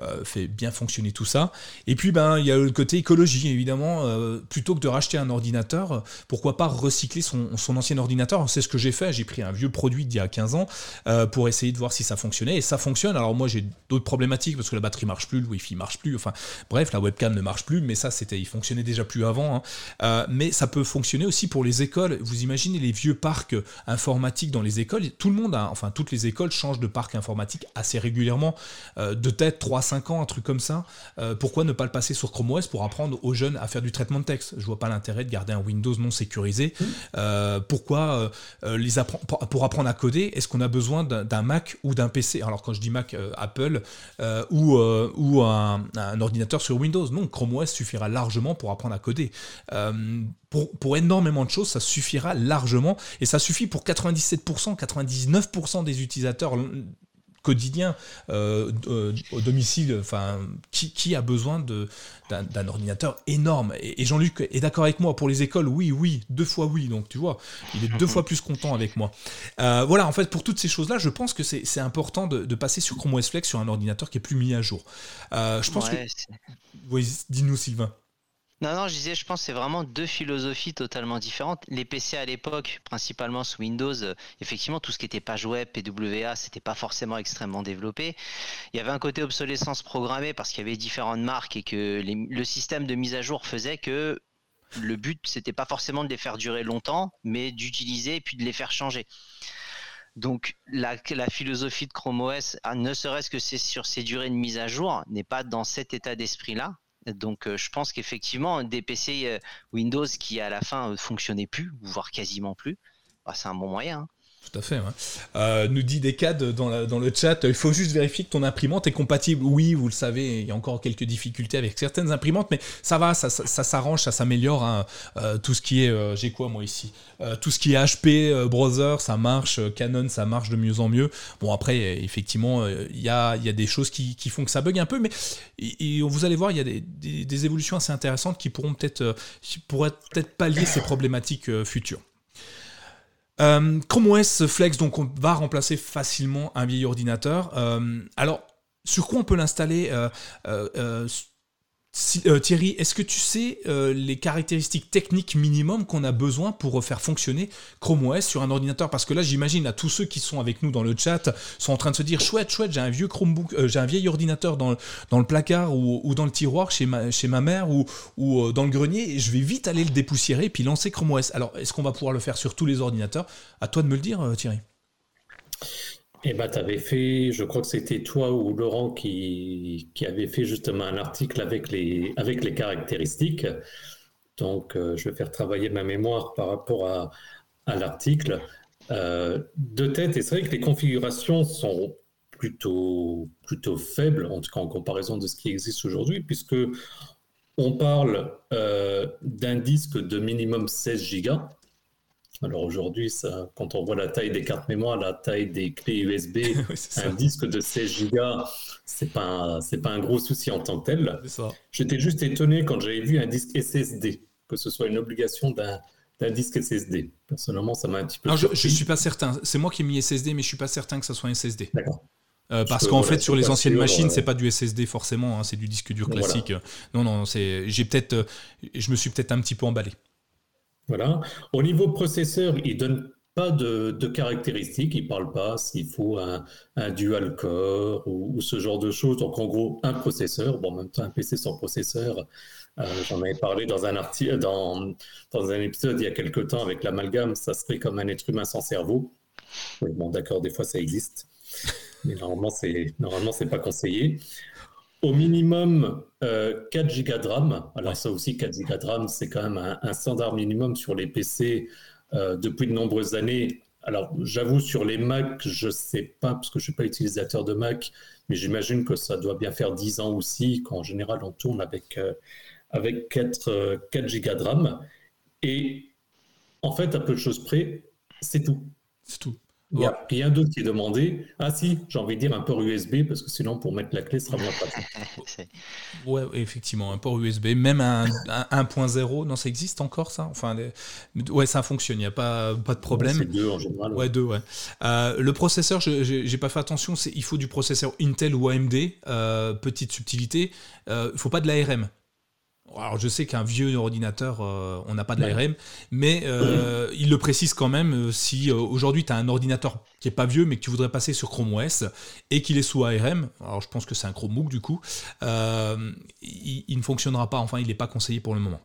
euh, fait bien fonctionner tout ça. Et puis, ben, il y a le côté écologie, évidemment. Euh, plutôt que de racheter un ordinateur, pourquoi pas recycler son, son ancien ordinateur? C'est ce que j'ai fait. J'ai pris un vieux produit d'il y a 15 ans euh, pour essayer de voir si ça fonctionnait. Et ça fonctionne. Alors, moi, j'ai d'autres problématiques parce que la batterie marche plus, le Wi-Fi marche plus. Enfin, bref, la webcam ne marche plus. Mais ça, c'était, il fonctionnait déjà plus avant. Hein. mais ça peut fonctionner aussi pour les écoles. Vous imaginez les vieux parcs informatiques dans les écoles Tout le monde, a, enfin, toutes les écoles changent de parc informatique assez régulièrement. de tête, 3 5 ans, un truc comme ça, euh, pourquoi ne pas le passer sur Chrome OS pour apprendre aux jeunes à faire du traitement de texte? Je vois pas l'intérêt de garder un Windows non sécurisé. Mmh. Euh, pourquoi euh, les pour apprendre à coder, est-ce qu'on a besoin d'un Mac ou d'un PC Alors quand je dis Mac, Apple ou, ou un, ordinateur sur Windows, non, Chrome OS suffira largement pour apprendre à coder. Pour, pour, énormément de choses, ça suffira largement et ça suffit pour 97%, 99% des utilisateurs quotidien euh, euh, au domicile, enfin, qui, a besoin d'un ordinateur énorme Et, Jean-Luc est d'accord avec moi pour les écoles, oui, oui, deux fois oui, donc tu vois, il est deux fois plus content avec moi. Euh, voilà, en fait, pour toutes ces choses-là, je pense que c'est important de, passer sur Chrome OS Flex sur un ordinateur qui est plus mis à jour. je pense que. Oui, dis-nous, Sylvain. Non, non, je disais, je pense que c'est vraiment deux philosophies totalement différentes. Les PC à l'époque, principalement sous Windows, euh, effectivement, tout ce qui était page web, PWA, c'était pas forcément extrêmement développé. Il y avait un côté obsolescence programmée parce qu'il y avait différentes marques et que le système de mise à jour faisait que le but, c'était pas forcément de les faire durer longtemps, mais d'utiliser et puis de les faire changer. Donc la, la, philosophie de Chrome OS, ah, ne serait-ce que c'est sur ces durées de mise à jour, n'est pas dans cet état d'esprit-là. Donc euh, je pense qu'effectivement, des PC euh, Windows qui à la fin ne euh, fonctionnaient plus, voire quasiment plus, bah, c'est un bon moyen. Hein. Tout à fait. Euh, nous dit Decade dans, dans le chat, il faut juste vérifier que ton imprimante est compatible. Oui, vous le savez, il y a encore quelques difficultés avec certaines imprimantes, mais ça va, ça, s'arrange, ça s'améliore. Hein. Euh, tout ce qui est, euh, j'ai quoi moi ici? Tout ce qui est HP, browser, ça marche. Canon, ça marche de mieux en mieux. Bon après, effectivement, il y a, des choses qui, font que ça bug un peu, mais vous allez voir, il y a des, évolutions assez intéressantes qui pourront peut-être peut-être pallier ces problématiques futures. Euh, Chrome OS Flex donc on va remplacer facilement un vieil ordinateur. Euh, alors sur quoi on peut l'installer euh, euh, Thierry, est-ce que tu sais euh, les caractéristiques techniques minimum qu'on a besoin pour faire fonctionner Chrome OS sur un ordinateur? Parce que là, j'imagine à tous ceux qui sont avec nous dans le chat sont en train de se dire chouette, chouette, j'ai un vieux Chromebook, euh, j'ai un vieil ordinateur dans, le placard ou, dans le tiroir chez ma, chez ma mère ou, ou dans le grenier et je vais vite aller le dépoussiérer et puis lancer Chrome OS. Alors, est-ce qu'on va pouvoir le faire sur tous les ordinateurs? À toi de me le dire, Thierry. Eh ben, tu avais fait, je crois que c'était toi ou Laurent qui, qui avait fait justement un article avec les, avec les caractéristiques. Donc, euh, je vais faire travailler ma mémoire par rapport à, à l'article. Euh, de tête, et c'est vrai que les configurations sont plutôt, plutôt faibles, en tout cas en comparaison de ce qui existe aujourd'hui, puisque on parle euh, d'un disque de minimum 16 gigas. Alors aujourd'hui, quand on voit la taille des cartes mémoire, la taille des clés USB, un disque de 16 Go, c'est pas c'est pas un gros souci en tant que tel. J'étais juste étonné quand j'avais vu un disque SSD, que ce soit une obligation d'un disque SSD. Personnellement, ça m'a un petit peu. je, ne suis pas certain. C'est moi qui ai mis SSD, mais je suis pas certain que ça soit un SSD. D'accord. Euh, parce qu'en fait, sur les anciennes machines, ce c'est pas du SSD forcément, hein, c'est du disque dur classique. Non, non, c'est, j'ai peut-être, euh, je me suis peut-être un petit peu emballé. Voilà. Au niveau processeur, il ne donne pas de, caractéristiques, il ne parle pas s'il faut un, dual core ou, ce genre de choses. Donc en gros, un processeur, bon, en même temps, un PC sans processeur, euh, j'en avais parlé dans un, article, dans, dans un épisode il y a quelque temps avec l'amalgame, ça serait comme un être humain sans cerveau. bon, d'accord, des fois ça existe, mais normalement, c'est normalement c'est pas conseillé. Au minimum, 4 euh, Go de RAM. Alors ça aussi, 4 Go de RAM, c'est quand même un, standard minimum sur les PC euh, depuis de nombreuses années. Alors j'avoue, sur les Mac, je ne sais pas, parce que je ne suis pas utilisateur de Mac, mais j'imagine que ça doit bien faire 10 ans aussi, qu'en général, on tourne avec, euh, avec 4, 4 Go de RAM. Et en fait, à peu de choses près, c'est tout. C'est tout. Il n'y a rien d'autre qui est demandé. Ah si, j'ai envie de dire un port USB, parce que sinon pour mettre la clé, ce sera moins pratique. ouais, effectivement, un port USB, même un, 1.0, non, ça existe encore ça? Enfin, ouais, ça fonctionne, il n'y a pas, pas de problème. c'est deux en général. Ouais, deux, ouais. Euh, le processeur, je n'ai pas fait attention, il faut du processeur Intel ou AMD, euh, petite subtilité, euh, il ne faut pas de l'ARM. Alors je sais qu'un vieux ordinateur, euh, on n'a pas de l'ARM, mais euh, il le précise quand même, euh, si aujourd'hui tu as un ordinateur qui est pas vieux mais que tu voudrais passer sur Chrome OS et qu'il est sous ARM, alors je pense que c'est un Chromebook du coup, il, ne fonctionnera pas, enfin il n'est pas conseillé pour le moment.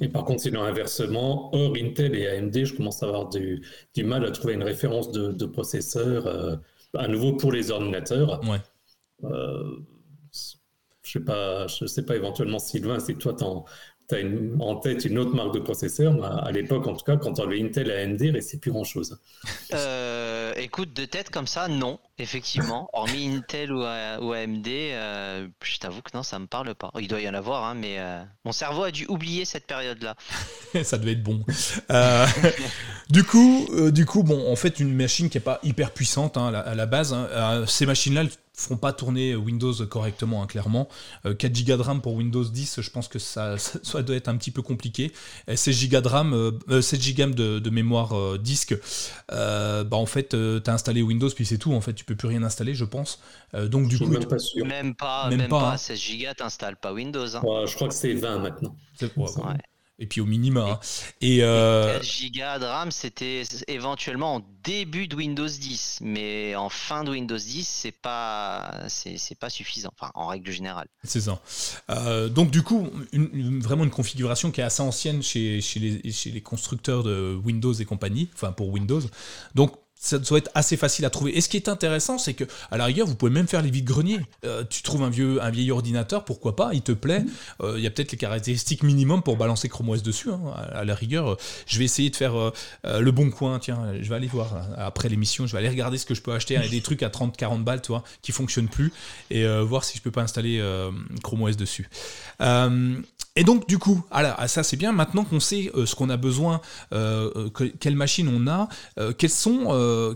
Et par contre, sinon inversement, hors Intel et AMD, je commence à avoir du, mal à trouver une référence de, de processeur, à nouveau pour les ordinateurs. Ouais je sais pas, je sais pas éventuellement Sylvain, si toi tu as en tête une autre marque de processeur. À l'époque, en tout cas, quand on avait Intel et AMD, il restait plus grand chose. Euh, écoute, de tête comme ça, non, effectivement. Hormis Intel ou, AMD, euh, je t'avoue que non, ça me parle pas. Il doit y en avoir, hein, mais euh, mon cerveau a dû oublier cette période-là. ça devait être bon. du coup, du coup, bon, en fait, une machine qui est pas hyper puissante hein, à, la, base. Hein, ces machines-là, feront pas tourner Windows correctement, hein, clairement. 4 Go de RAM pour Windows 10, je pense que ça, ça, doit être un petit peu compliqué. 16 Go de RAM, 7 Go de, de mémoire disque, bah en fait, tu as installé Windows, puis c'est tout. En fait, tu peux plus rien installer, je pense. donc du coup, même pas sûr. Même pas, même, pas, 16 Go, t'installes pas Windows. Hein. je crois que c'est 20 maintenant. Ouais et puis au minima. Hein. Et, euh... 4 Go de RAM, c'était éventuellement en début de Windows 10, mais en fin de Windows 10, c'est pas c'est pas suffisant, enfin en règle générale. C'est ça. Euh, donc du coup, une, vraiment une configuration qui est assez ancienne chez, chez, les, chez les constructeurs de Windows et compagnie, enfin pour Windows. Donc ça doit être assez facile à trouver. Et ce qui est intéressant, c'est que à la rigueur, vous pouvez même faire les vides greniers. Euh, tu trouves un vieux, un vieil ordinateur, pourquoi pas Il te plaît. Euh, il y a peut-être les caractéristiques minimum pour balancer Chrome OS dessus. Hein. À, la rigueur, je vais essayer de faire euh, le bon coin. Tiens, je vais aller voir après l'émission. Je vais aller regarder ce que je peux acheter. Il y a des trucs à 30-40 balles, toi, qui fonctionnent plus, et voir si je peux pas installer Chrome OS dessus. Et donc, du coup, ah, ça c'est bien. Maintenant qu'on sait ce qu'on a besoin, quelle machine on a, quels sont euh,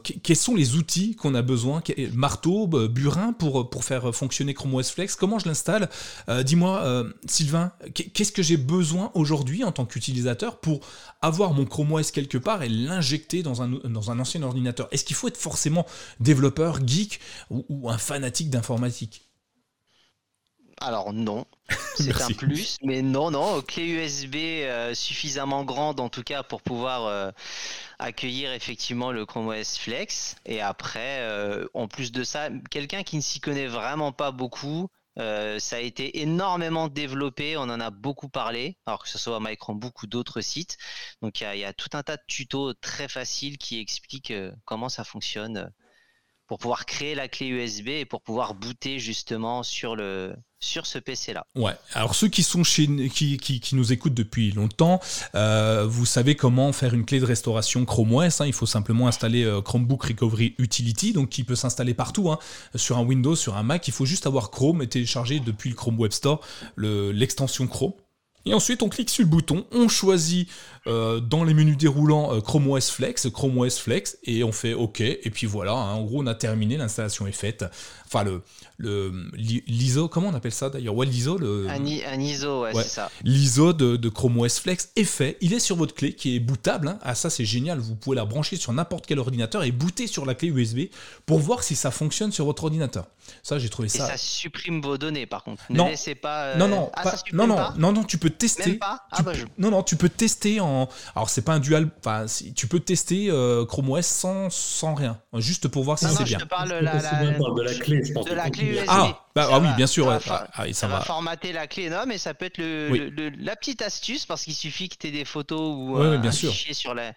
les outils qu'on a besoin Marteau, burin pour, faire fonctionner Chrome OS Flex? Comment je l'installe? Euh, Dis-moi, euh, Sylvain, qu'est-ce que j'ai besoin aujourd'hui en tant qu'utilisateur pour avoir mon Chrome OS quelque part et l'injecter dans un ancien ordinateur? Est-ce qu'il faut être forcément développeur, geek ou, un fanatique d'informatique? Alors non, c'est un plus, mais non, non, clé USB suffisamment grande en tout cas pour pouvoir accueillir effectivement le Chrome OS Flex. Et après, euh, en plus de ça, quelqu'un qui ne s'y connaît vraiment pas beaucoup, euh, ça a été énormément développé, on en a beaucoup parlé, alors que ce soit MyChromebook ou d'autres sites. Donc il y, a tout un tas de tutos très faciles qui expliquent euh, comment ça fonctionne pour pouvoir créer la clé USB et pour pouvoir booter justement sur le sur ce PC là. Ouais. Alors ceux qui sont chez qui, qui, nous écoutent depuis longtemps, euh, vous savez comment faire une clé de restauration Chrome OS. Hein. Il faut simplement installer euh, Chromebook Recovery Utility, donc qui peut s'installer partout, hein. sur un Windows, sur un Mac. Il faut juste avoir Chrome et télécharger depuis le Chrome Web Store l'extension Chrome. Et ensuite, on clique sur le bouton, on choisit euh, dans les menus déroulants Chrome OS Flex, Chrome OS Flex, et on fait OK. Et puis voilà, hein. en gros, on a terminé, l'installation est faite. Enfin, le, l'ISO, comment on appelle ça d'ailleurs? Ouais, l'ISO. Le... Un, ISO, ouais, c'est ça. L'ISO de, Chrome OS Flex est fait. Il est sur votre clé qui est bootable. Hein. Ah, ça, c'est génial. Vous pouvez la brancher sur n'importe quel ordinateur et booter sur la clé USB pour voir si ça fonctionne sur votre ordinateur. Ça, j'ai trouvé ça. Et ça supprime vos données, par contre. Non. Ne laissez pas. Euh, non, non, ah, non, non, non, non, tu peux tester. pas ah, bah, Non, non, tu peux tester en. Alors, c'est pas un dual. Enfin, tu peux tester euh, Chrome OS sans, sans rien. Juste pour voir si c'est bien. Je te parle la, de la clé, je pense. De la clé USB. Ah, bah, ah oui, bien sûr. Ça, va, ah, ça, va, formater la clé, non, mais ça peut être le, la petite astuce parce qu'il suffit que tu aies des photos ou ouais, bien un sûr. fichier sur la.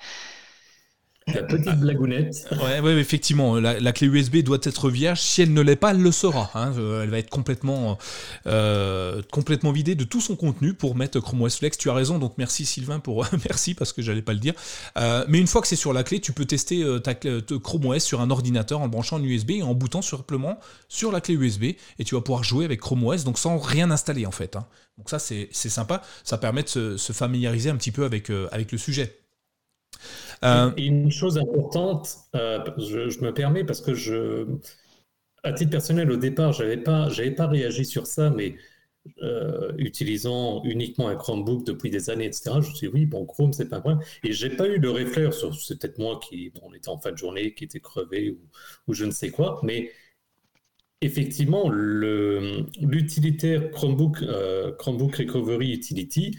La petite blagounette. Ouais, effectivement, la, clé USB doit être vierge. Si elle ne l'est pas, elle le sera. Hein. Euh, elle va être complètement, euh, complètement vidée de tout son contenu pour mettre Chrome OS Flex. Tu as raison, donc merci Sylvain pour merci parce que j'allais pas le dire. Euh, mais une fois que c'est sur la clé, tu peux tester ta Chrome OS sur un ordinateur en branchant un USB et en boutant simplement sur la clé USB et tu vas pouvoir jouer avec Chrome OS, donc sans rien installer en fait. Hein. Donc ça c'est sympa, ça permet de se, se, familiariser un petit peu avec, avec le sujet. Euh, une chose importante, euh, je, me permets parce que je, à titre personnel, au départ, j'avais pas, j'avais pas réagi sur ça, mais euh, utilisant uniquement un Chromebook depuis des années, etc. Je me suis dit, oui, bon, Chrome, c'est pas problème. Et j'ai pas eu le réflexe sur, c'est peut-être moi qui, bon, on était en fin de journée, qui était crevé ou, ou je ne sais quoi, mais effectivement, l'utilitaire Chromebook, Chromebook Recovery Utility,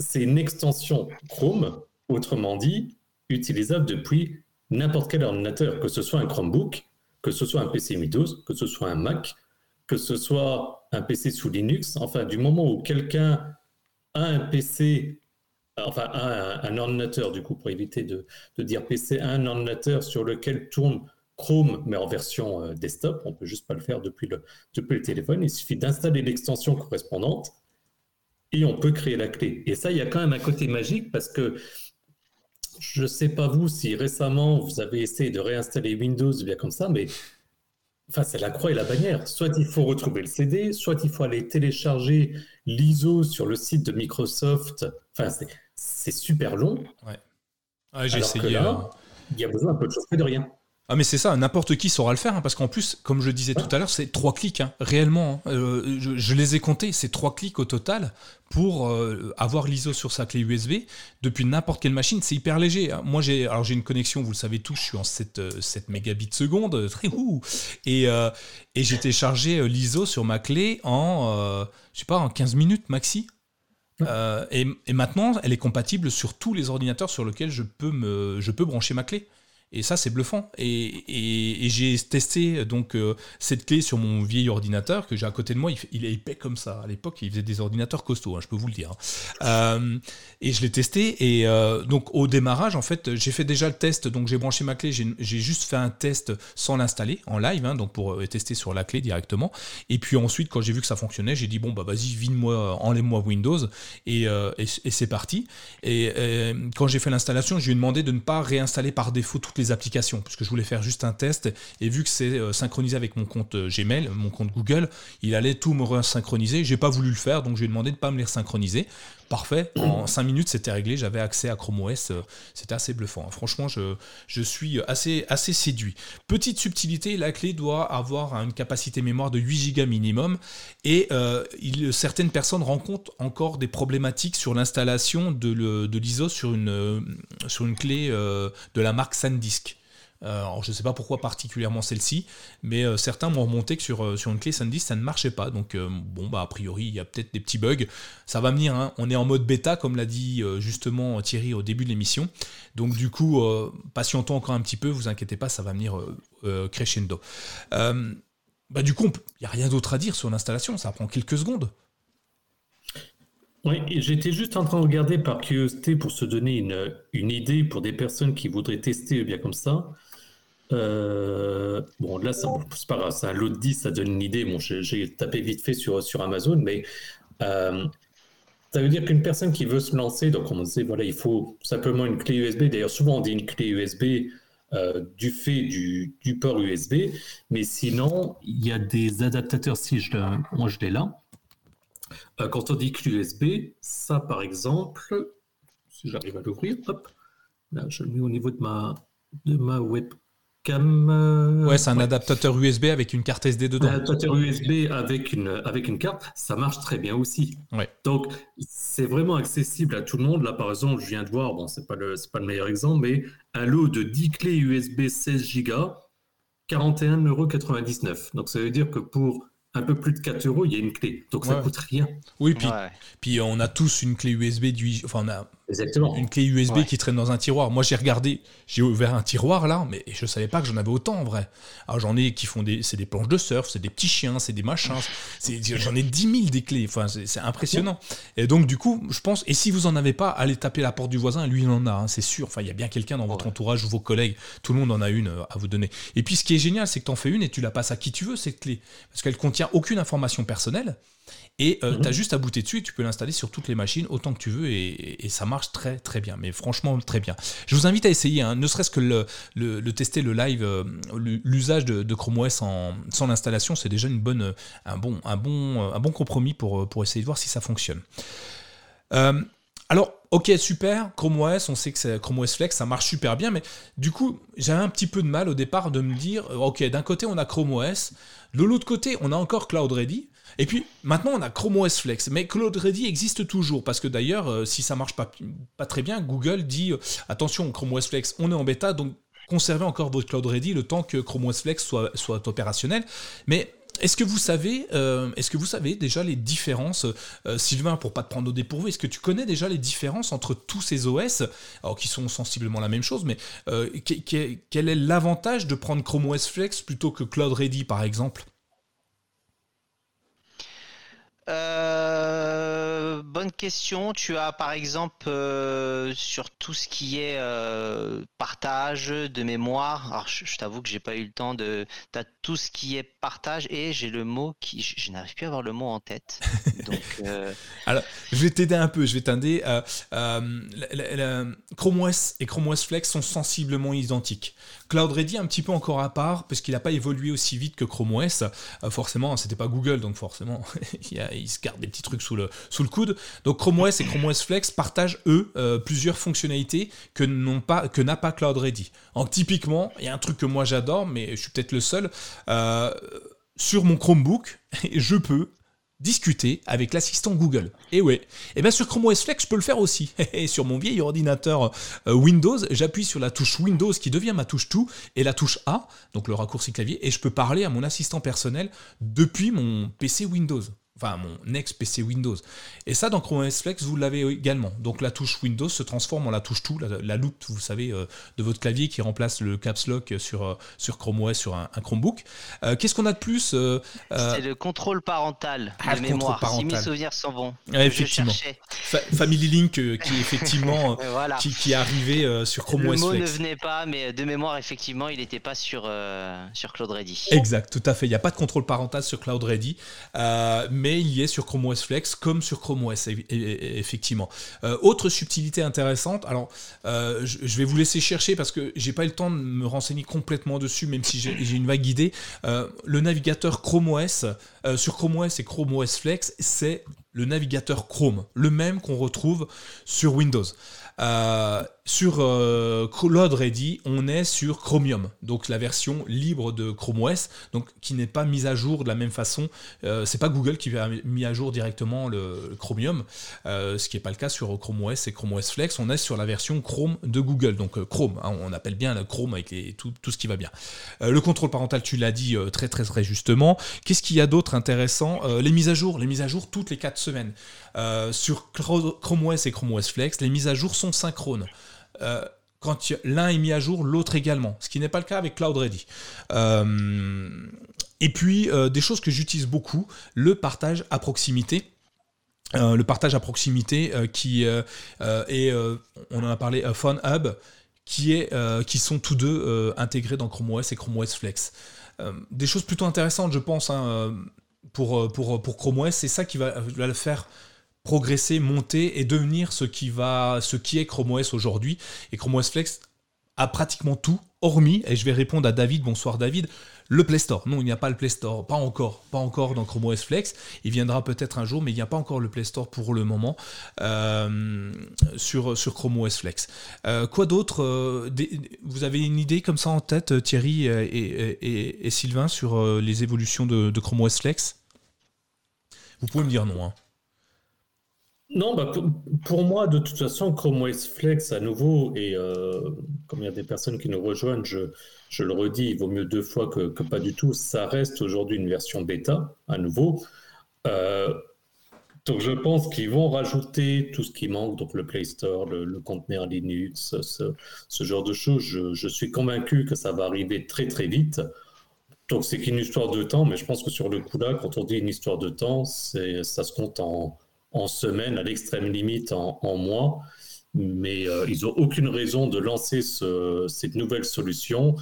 c'est une extension Chrome Autrement dit, utilisable depuis n'importe quel ordinateur, que ce soit un Chromebook, que ce soit un PC Windows, que ce soit un Mac, que ce soit un PC sous Linux. Enfin, du moment où quelqu'un a un PC, enfin un, ordinateur, du coup, pour éviter de, dire PC, a un ordinateur sur lequel tourne Chrome, mais en version euh, desktop, on ne peut juste pas le faire depuis le, depuis le téléphone. Il suffit d'installer l'extension correspondante et on peut créer la clé. Et ça, il y a quand même un côté magique parce que je ne sais pas vous si récemment vous avez essayé de réinstaller Windows bien comme ça, mais enfin, c'est la croix et la bannière. Soit il faut retrouver le CD, soit il faut aller télécharger l'ISO sur le site de Microsoft. Enfin, c'est super long. Ouais. j'ai essayé. Là, euh, il y a besoin un peu de que de rien. Ah mais c'est ça, n'importe qui saura le faire, hein, parce qu'en plus, comme je disais tout à l'heure, c'est trois clics, hein, réellement. Hein. Euh, je, les ai comptés, c'est trois clics au total pour euh, avoir l'ISO sur sa clé USB depuis n'importe quelle machine. C'est hyper léger. Moi j'ai, alors j'ai une connexion, vous le savez tous, je suis en 7, 7 mégabits seconde, très ouh, et, et j'ai téléchargé l'ISO sur ma clé en, je sais pas, en 15 minutes maxi. et, et, maintenant, elle est compatible sur tous les ordinateurs sur lesquels je peux, me, je peux brancher ma clé. Et ça, c'est bluffant. Et, j'ai testé donc euh, cette clé sur mon vieil ordinateur que j'ai à côté de moi. Il, est épais comme ça. À l'époque, il faisait des ordinateurs costauds, hein, je peux vous le dire. Euh, et je l'ai testé. Et euh, donc, au démarrage, en fait, j'ai fait déjà le test. Donc, j'ai branché ma clé. J'ai juste fait un test sans l'installer en live, hein, donc pour tester sur la clé directement. Et puis ensuite, quand j'ai vu que ça fonctionnait, j'ai dit bon, bah vas-y, vide-moi, enlève-moi Windows. Et, et c'est parti. Et quand j'ai fait l'installation, je lui ai demandé de ne pas réinstaller par défaut les applications, puisque je voulais faire juste un test. Et vu que c'est euh, synchronisé avec mon compte euh, Gmail, mon compte Google, il allait tout me resynchroniser. J'ai pas voulu le faire, donc je lui ai demandé de pas me les synchroniser. Parfait, en 5 minutes c'était réglé, j'avais accès à Chrome OS, euh, c'était assez bluffant. Franchement, je, je suis assez, assez séduit. Petite subtilité, la clé doit avoir une capacité mémoire de 8 Go minimum et il, certaines personnes rencontrent encore des problématiques sur l'installation de l'ISO sur, une sur une clé de la marque SanDisk. Euh, alors, je ne sais pas pourquoi particulièrement celle-ci, mais euh, certains m'ont remonté que sur, euh, sur une clé SanDisk, ça ne marchait pas. Donc, bon, bah, a priori, il y a peut-être des petits bugs. Ça va venir, hein. on est en mode bêta, comme l'a dit justement Thierry au début de l'émission. Donc, du coup, patientons encore un petit peu, vous inquiétez pas, ça va venir crescendo. bah, du coup, il n'y a rien d'autre à dire sur l'installation, ça prend quelques secondes. Oui, j'étais juste en train de regarder par curiosité pour se donner une, une idée pour des personnes qui voudraient tester bien comme ça. Euh, bon, là, c'est pas grave, c'est un lot de 10, ça donne une idée. Bon, j'ai tapé vite fait sur, sur Amazon, mais euh, ça veut dire qu'une personne qui veut se lancer, donc on disait, voilà, il faut simplement une clé USB. D'ailleurs, souvent on dit une clé USB euh, du fait du, du, port USB, mais sinon, il y a des adaptateurs, si je, moi je l'ai là, quand on dit clé USB, ça par exemple, si j'arrive à l'ouvrir, hop, là je le mets au niveau de ma, de ma webcam. Euh, ouais, c'est un adaptateur USB avec une carte SD dedans. Un adaptateur USB avec une, avec une carte, ça marche très bien aussi. Ouais. Donc, c'est vraiment accessible à tout le monde. Là, par exemple, je viens de voir, bon, c'est pas le, pas le meilleur exemple, mais un lot de 10 clés USB 16 Go, 41,99€. Donc, ça veut dire que pour un peu plus de 4 euros, il y a une clé. Donc ça coûte rien. Oui, puis, puis on a tous une clé USB du. Enfin, on a Exactement. Une clé USB qui traîne dans un tiroir. Moi, j'ai regardé, j'ai ouvert un tiroir là, mais je savais pas que j'en avais autant en vrai. Alors, j'en ai qui font des. C'est des planches de surf, c'est des petits chiens, c'est des machins. J'en ai 10 000 des clés. Enfin, c'est impressionnant. Et donc, du coup, je pense. Et si vous en avez pas, allez taper la porte du voisin. Lui, il en a, hein, c'est sûr. Enfin, il y a bien quelqu'un dans votre entourage ou vos collègues. Tout le monde en a une euh, à vous donner. Et puis, ce qui est génial, c'est que tu en fais une et tu la passes à qui tu veux, cette clé. Parce qu'elle contient aucune information personnelle. Et euh, tu as mhm. juste à booter dessus et tu peux l'installer sur toutes les machines autant que tu veux et, ça marche très très bien. Mais franchement, très bien. Je vous invite à essayer, hein, ne serait-ce que le, le, tester le live, euh, l'usage de, Chrome OS en, sans l'installation, c'est déjà une bonne, un, bon, un, bon, un bon compromis pour, pour essayer de voir si ça fonctionne. Euh, alors, ok, super, Chrome OS, on sait que c'est Chrome OS Flex, ça marche super bien, mais du coup, j'avais un petit peu de mal au départ de me dire, ok, d'un côté on a Chrome OS, de l'autre côté on a encore Cloud Ready, et puis maintenant on a Chrome OS Flex, mais Cloud Ready existe toujours parce que d'ailleurs euh, si ça marche pas, très bien, Google dit euh, attention Chrome OS Flex, on est en bêta donc conservez encore votre Cloud Ready le temps que Chrome OS Flex soit, opérationnel. Mais est-ce que vous savez, euh, déjà les différences, Sylvain, pour pas te prendre au dépourvu, est-ce que tu connais déjà les différences entre tous ces OS, alors qui sont sensiblement la même chose, mais quel est l'avantage de prendre Chrome OS Flex plutôt que Cloud Ready, par exemple? Euh, bonne question. Tu as par exemple euh, sur tout ce qui est euh, partage de mémoire. Alors je, t'avoue que j'ai pas eu le temps de. Tu as tout ce qui est partage et j'ai le mot qui. Je, n'arrive plus à avoir le mot en tête. Donc. Alors je vais t'aider un peu. Je vais t'aider. Chrome OS et Chrome OS Flex sont sensiblement identiques. Cloud Ready un petit peu encore à part parce qu'il n'a pas évolué aussi vite que Chrome OS. forcément, c'était pas Google donc forcément il se garde des petits trucs sous le, sous coude. Donc Chrome OS et Chrome OS Flex partagent eux plusieurs fonctionnalités que n'a pas Cloud Ready. Donc typiquement, il y a un truc que moi j'adore, mais je suis peut-être le seul. sur mon Chromebook, je peux discuter avec l'assistant Google. Et ouais, et bien sur Chrome OS Flex, je peux le faire aussi. Et sur mon vieil ordinateur euh, Windows, j'appuie sur la touche Windows qui devient ma touche tout et la touche A, donc le raccourci clavier, et je peux parler à mon assistant personnel depuis mon PC Windows enfin mon ex-PC Windows. Et ça, dans Chrome OS Flex, vous l'avez également. Donc la touche Windows se transforme en la touche tout, la, loupe, vous savez, euh, de votre clavier qui remplace le caps lock sur, euh, sur Chrome OS, sur un, Chromebook. Euh, qu'est-ce qu'on a de plus C'est le contrôle parental ah, de mémoire, si mes souvenirs sont bons. effectivement. Family Link qui effectivement qui, qui, est arrivé sur Chrome OS Flex. Le mot ne venait pas, mais de mémoire, effectivement, il n'était pas sur, sur Cloud Ready. Exact, tout à fait. Il n'y a pas de contrôle parental sur Cloud Ready. mais mais il y est sur Chrome OS Flex comme sur Chrome OS, effectivement. Euh, autre subtilité intéressante, alors euh, je vais vous laisser chercher parce que j'ai pas eu le temps de me renseigner complètement dessus, même si j'ai une vague idée. Euh, le navigateur Chrome OS, sur Chrome OS et Chrome OS Flex, c'est le navigateur Chrome, le même qu'on retrouve sur Windows. Euh, sur euh, Cloud Ready, on est sur Chromium, donc la version libre de Chrome OS, donc qui n'est pas mise à jour de la même façon. Euh, c'est pas Google qui a mis à jour directement le, Chromium, ce qui n'est pas le cas sur Chrome OS et Chrome OS Flex. On est sur la version Chrome de Google, donc Chrome. Hein, on appelle bien le Chrome avec tout, tout, ce qui va bien. le contrôle parental, tu l'as dit très très très justement. Qu'est-ce qu'il y a d'autre intéressant Les mises à jour, les mises à jour toutes les 4 semaines. sur Chrome OS et Chrome OS Flex, les mises à jour sont synchrones. Euh, quand l'un est mis à jour, l'autre également, ce qui n'est pas le cas avec Cloud Ready. Euh, et puis, euh, des choses que j'utilise beaucoup, le partage à proximité. le partage à proximité qui est, on en a parlé, Phone Hub, qui, est, qui sont tous deux intégrés dans Chrome OS et Chrome OS Flex. des choses plutôt intéressantes, je pense, hein, pour, pour, pour Chrome OS, c'est ça qui va, va le faire progresser, monter et devenir ce qui, va, ce qui est Chrome OS aujourd'hui. Et Chrome OS Flex a pratiquement tout, hormis, et je vais répondre à David, bonsoir David, le Play Store. Non, il n'y a pas le Play Store, pas encore, pas encore dans Chrome OS Flex. Il viendra peut-être un jour, mais il n'y a pas encore le Play Store pour le moment euh, sur, sur Chrome OS Flex. Euh, quoi d'autre euh, Vous avez une idée comme ça en tête, Thierry et, Sylvain, sur les évolutions de, de Chrome OS Flex? Vous pouvez me dire non. Hein. Non, bah, pour, moi, de toute façon, Chrome OS Flex, à nouveau, et euh, comme il y a des personnes qui nous rejoignent, je, le redis, il vaut mieux deux fois que, pas du tout. Ça reste aujourd'hui une version bêta, à nouveau. Euh, donc je pense qu'ils vont rajouter tout ce qui manque, donc le Play Store, le, conteneur Linux, ce, genre de choses. Je, je, suis convaincu que ça va arriver très très vite. Donc c'est qu'une histoire de temps, mais je pense que sur le coup là, quand on dit une histoire de temps, ça se compte en, en semaine, à l'extrême limite en, mois. Mais euh, ils n'ont aucune raison de lancer cette nouvelle solution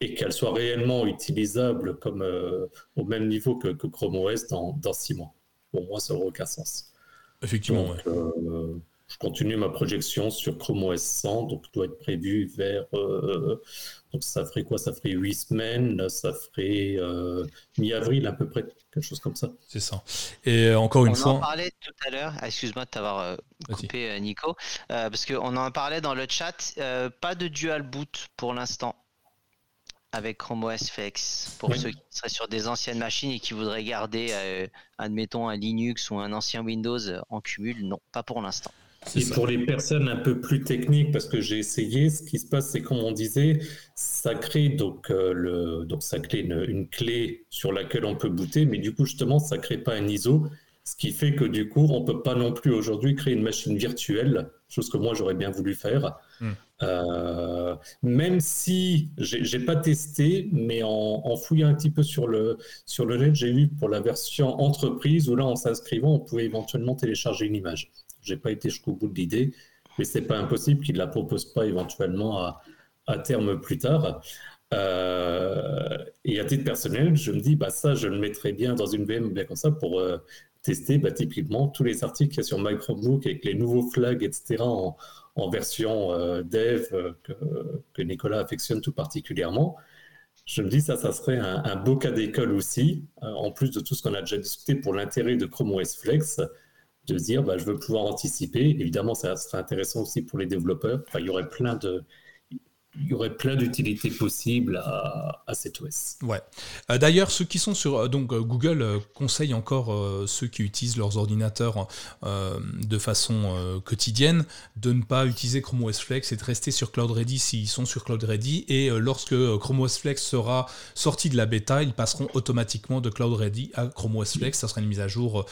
et qu'elle soit réellement utilisable comme, euh, au même niveau que, Chrome OS dans, six mois. Pour moi, ça n'aurait aucun sens. Effectivement. Euh, je continue ma projection sur Chrome OS 100, donc doit être prévu vers donc ça ferait quoi? Ça ferait huit semaines, ça ferait euh, mi-avril à peu près, quelque chose comme ça. C'est ça. Et euh, encore une fois. On en parlait tout à l'heure, ah, excuse-moi de t'avoir euh, coupé Nico, parce qu'on en parlait dans le chat, pas de dual boot pour l'instant avec Chrome OS Flex pour ceux qui seraient sur des anciennes machines et qui voudraient garder, admettons, un Linux ou un ancien Windows en cumul. Non, pas pour l'instant. Et pour les personnes un peu plus techniques, parce que j'ai essayé, ce qui se passe, c'est comme on disait, ça crée donc, euh, le, donc ça crée une, clé sur laquelle on peut booter, mais du coup justement, ça crée pas un ISO, ce qui fait que du coup, on peut pas non plus aujourd'hui créer une machine virtuelle, chose que moi j'aurais bien voulu faire. Hmm. Euh, même si j'ai pas testé, mais en, fouillant un petit peu sur le sur le net, j'ai eu pour la version entreprise où là, en s'inscrivant, on pouvait éventuellement télécharger une image. J'ai pas été jusqu'au bout de l'idée, mais c'est pas impossible qu'ils ne la proposent pas éventuellement à, à terme plus tard. Euh, et à titre personnel, je me dis, bah ça, je le mettrais bien dans une VM bien comme ça pour euh, tester bah, typiquement tous les articles qu'il y a sur Microbook avec les nouveaux flags, etc. en, version euh, dev que, Nicolas affectionne tout particulièrement. Je me dis, ça, ça serait un beau cas d'école aussi, en plus de tout ce qu'on a déjà discuté pour l'intérêt de Chrome OS Flex. De se dire bah, je veux pouvoir anticiper. Évidemment, ça sera intéressant aussi pour les développeurs. Il y aurait plein de, il y aurait plein d'utilités possibles à, à cet OS. Ouais. Euh, d'ailleurs, ceux qui sont sur. Euh, donc, euh, Google conseille encore ceux qui utilisent leurs ordinateurs de façon quotidienne de ne pas utiliser Chrome OS Flex et de rester sur Cloud Ready s'ils sont sur Cloud Ready. Et lorsque Chrome OS Flex sera sorti de la bêta, ils passeront automatiquement de Cloud Ready à Chrome OS Flex. Ça sera une mise à jour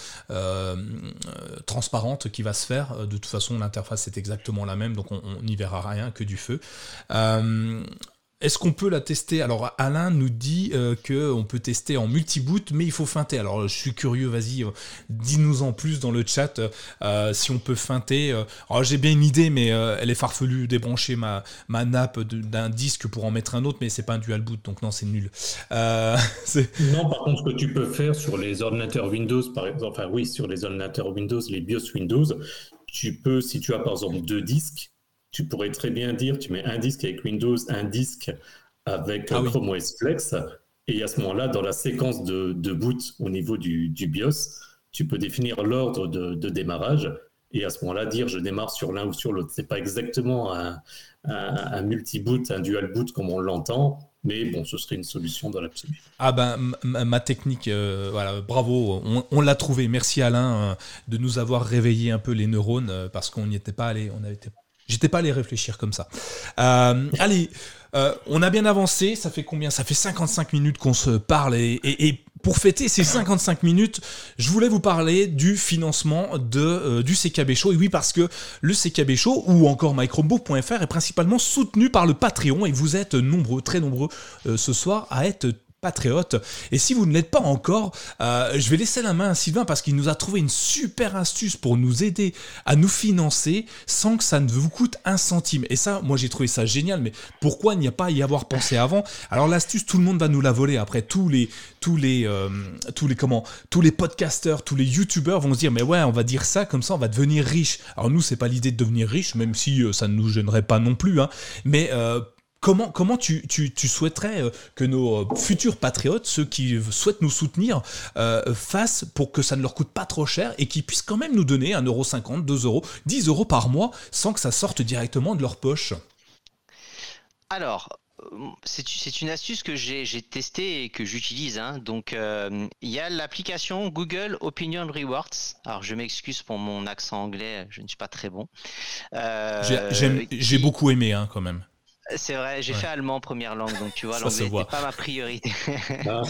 transparente qui va se faire. De toute façon, l'interface est exactement la même, donc on n'y verra rien que du feu. Est-ce qu'on peut la tester? Alors Alain nous dit euh, qu'on peut tester en multi-boot, mais il faut feinter. Alors je suis curieux, vas-y, euh, dis-nous en plus dans le chat si on peut feinter. Alors j'ai bien une idée, mais elle est farfelue, débrancher ma, ma nappe d'un disque pour en mettre un autre, mais c'est pas un dual boot, donc non, c'est nul. non, par contre, ce que tu peux faire sur les ordinateurs Windows, par exemple, enfin oui, sur les ordinateurs Windows, les BIOS Windows, tu peux, si tu as par exemple deux disques, tu pourrais très bien dire, tu mets un disque avec Windows, un disque avec ah Chrome OS Flex, et à ce moment-là, dans la séquence de, boot au niveau du, BIOS, tu peux définir l'ordre de, démarrage, et à ce moment-là, dire je démarre sur l'un ou sur l'autre. C'est pas exactement un, multi-boot, un dual boot comme on l'entend, mais bon, ce serait une solution dans l'absolu. Ah ben, ma, technique, euh, voilà, bravo, on, l'a trouvé. Merci Alain euh, de nous avoir réveillé un peu les neurones euh, parce qu'on n'y était pas allé, on J'étais pas allé réfléchir comme ça. Euh, allez, euh, on a bien avancé. Ça fait combien? Ça fait 55 minutes qu'on se parle. Et, pour fêter ces 55 minutes, je voulais vous parler du financement de, euh, du CKB Show. Et oui, parce que le CKB Show ou encore microbook.fr est principalement soutenu par le Patreon. Et vous êtes nombreux, très nombreux ce soir à être patriote. Et si vous ne l'êtes pas encore, euh, je vais laisser la main à Sylvain parce qu'il nous a trouvé une super astuce pour nous aider à nous financer sans que ça ne vous coûte un centime. Et ça, moi j'ai trouvé ça génial, mais pourquoi n'y a pas y avoir pensé avant Alors l'astuce, tout le monde va nous la voler après. Tous les, tous les, euh, tous les comment, tous les podcasteurs, tous les youtubeurs vont se dire mais ouais, on va dire ça comme ça, on va devenir riche. Alors nous, c'est pas l'idée de devenir riche, même si euh, ça ne nous gênerait pas non plus, hein. mais Comment, comment tu, tu, souhaiterais euh, que nos euh, futurs patriotes, ceux qui souhaitent nous soutenir, euh, fassent pour que ça ne leur coûte pas trop cher et qu'ils puissent quand même nous donner 1,50€, 2€, 10 euros par mois sans que ça sorte directement de leur poche? Alors, c'est une astuce que j'ai testée et que j'utilise. Hein. Donc, il y a l'application Google Opinion Rewards. Alors, je m'excuse pour mon accent anglais, je ne suis pas très bon. J'ai beaucoup aimé hein, quand même. C'est vrai, j'ai fait allemand première langue, donc tu vois, l'anglais n'était pas ma priorité. Ah.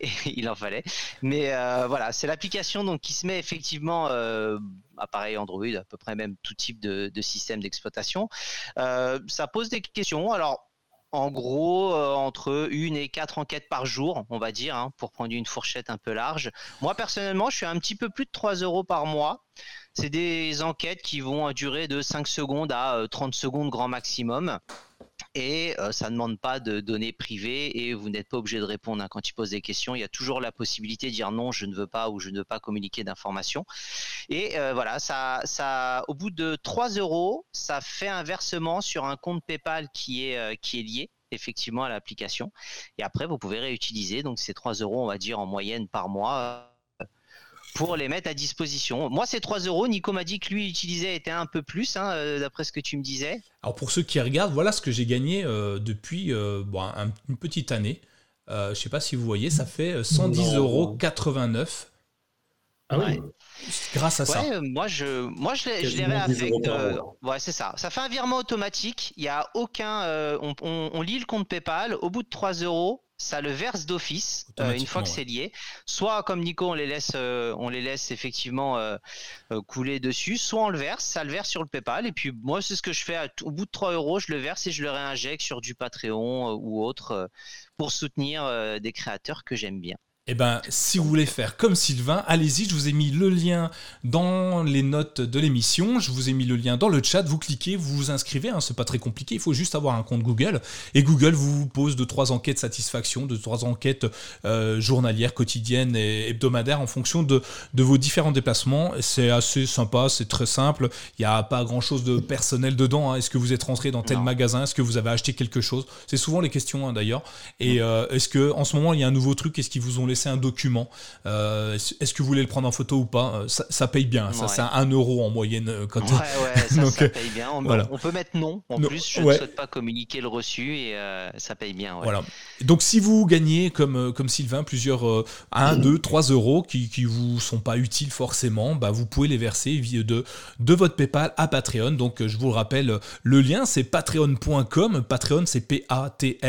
il en fallait. Mais euh, voilà, c'est l'application donc qui se met effectivement euh, appareil Android, à peu près même tout type de, système d'exploitation. Euh, ça pose des questions. Alors en gros entre une et quatre enquêtes par jour, on va dire, hein, pour prendre une fourchette un peu large. Moi personnellement, je suis un petit peu plus de 3 euros par mois. C'est des enquêtes qui vont durer de 5 secondes à 30 euh, secondes grand maximum. Et euh, ça ne demande pas de données privées et vous n'êtes pas obligé de répondre hein. quand ils posent des questions. Il y a toujours la possibilité de dire non, je ne veux pas ou je ne veux pas communiquer d'informations. Et euh, voilà, ça, ça, au bout de 3 euros, ça fait un versement sur un compte PayPal qui est, qui est lié effectivement à l'application. Et après, vous pouvez réutiliser donc ces 3 euros, on va dire en moyenne par mois pour les mettre à disposition. Moi, c'est 3 euros. Nico m'a dit que lui utilisait était un peu plus, hein, euh, d'après ce que tu me disais. Alors pour ceux qui regardent, voilà ce que j'ai gagné euh, depuis euh, une petite année. je ne sais pas si vous voyez, ça fait 110,89 euros. Ah oui. Grâce à ça. moi je, moi je l'avais avec. ouais, c'est ça. Ça fait un virement automatique. Il y a aucun. On, on, lit le compte PayPal. Au bout de 3 euros, ça le verse d'office euh, une fois que c'est lié. Soit comme Nico, on les laisse, euh, on les laisse effectivement euh, couler dessus. Soit on le verse, ça le verse sur le PayPal. Et puis moi, c'est ce que je fais. au bout de 3 euros, je le verse et je le réinjecte sur du Patreon ou autre pour soutenir des créateurs que j'aime bien. Eh ben, si vous voulez faire comme Sylvain, allez-y, je vous ai mis le lien dans les notes de l'émission, je vous ai mis le lien dans le chat, vous cliquez, vous vous inscrivez, hein, c'est pas très compliqué, il faut juste avoir un compte Google, et Google vous pose de trois enquêtes satisfaction, de trois enquêtes euh, journalières, quotidiennes et hebdomadaires en fonction de, de vos différents déplacements. C'est assez sympa, c'est très simple, il n'y a pas grand-chose de personnel dedans, hein. est-ce que vous êtes rentré dans tel magasin, est-ce que vous avez acheté quelque chose, c'est souvent les questions hein, d'ailleurs, et euh, est-ce que en ce moment il y a un nouveau truc, est-ce qu'ils vous ont laissé laisser un document. Est-ce que vous voulez le prendre en photo ou pas? Ça, paye bien. Ça, c'est un euro en moyenne. Quand ouais, ouais, ça, paye bien. On, on, peut mettre non. En plus, je ne souhaite pas communiquer le reçu et ça paye bien. Voilà. Donc, si vous gagnez, comme, comme Sylvain, plusieurs 1, 2, 3 euros qui ne vous sont pas utiles forcément, bah, vous pouvez les verser via de, de votre PayPal à Patreon. Donc, je vous rappelle, le lien, c'est patreon.com. Patreon, c'est P-A-T-R-E-O-N.com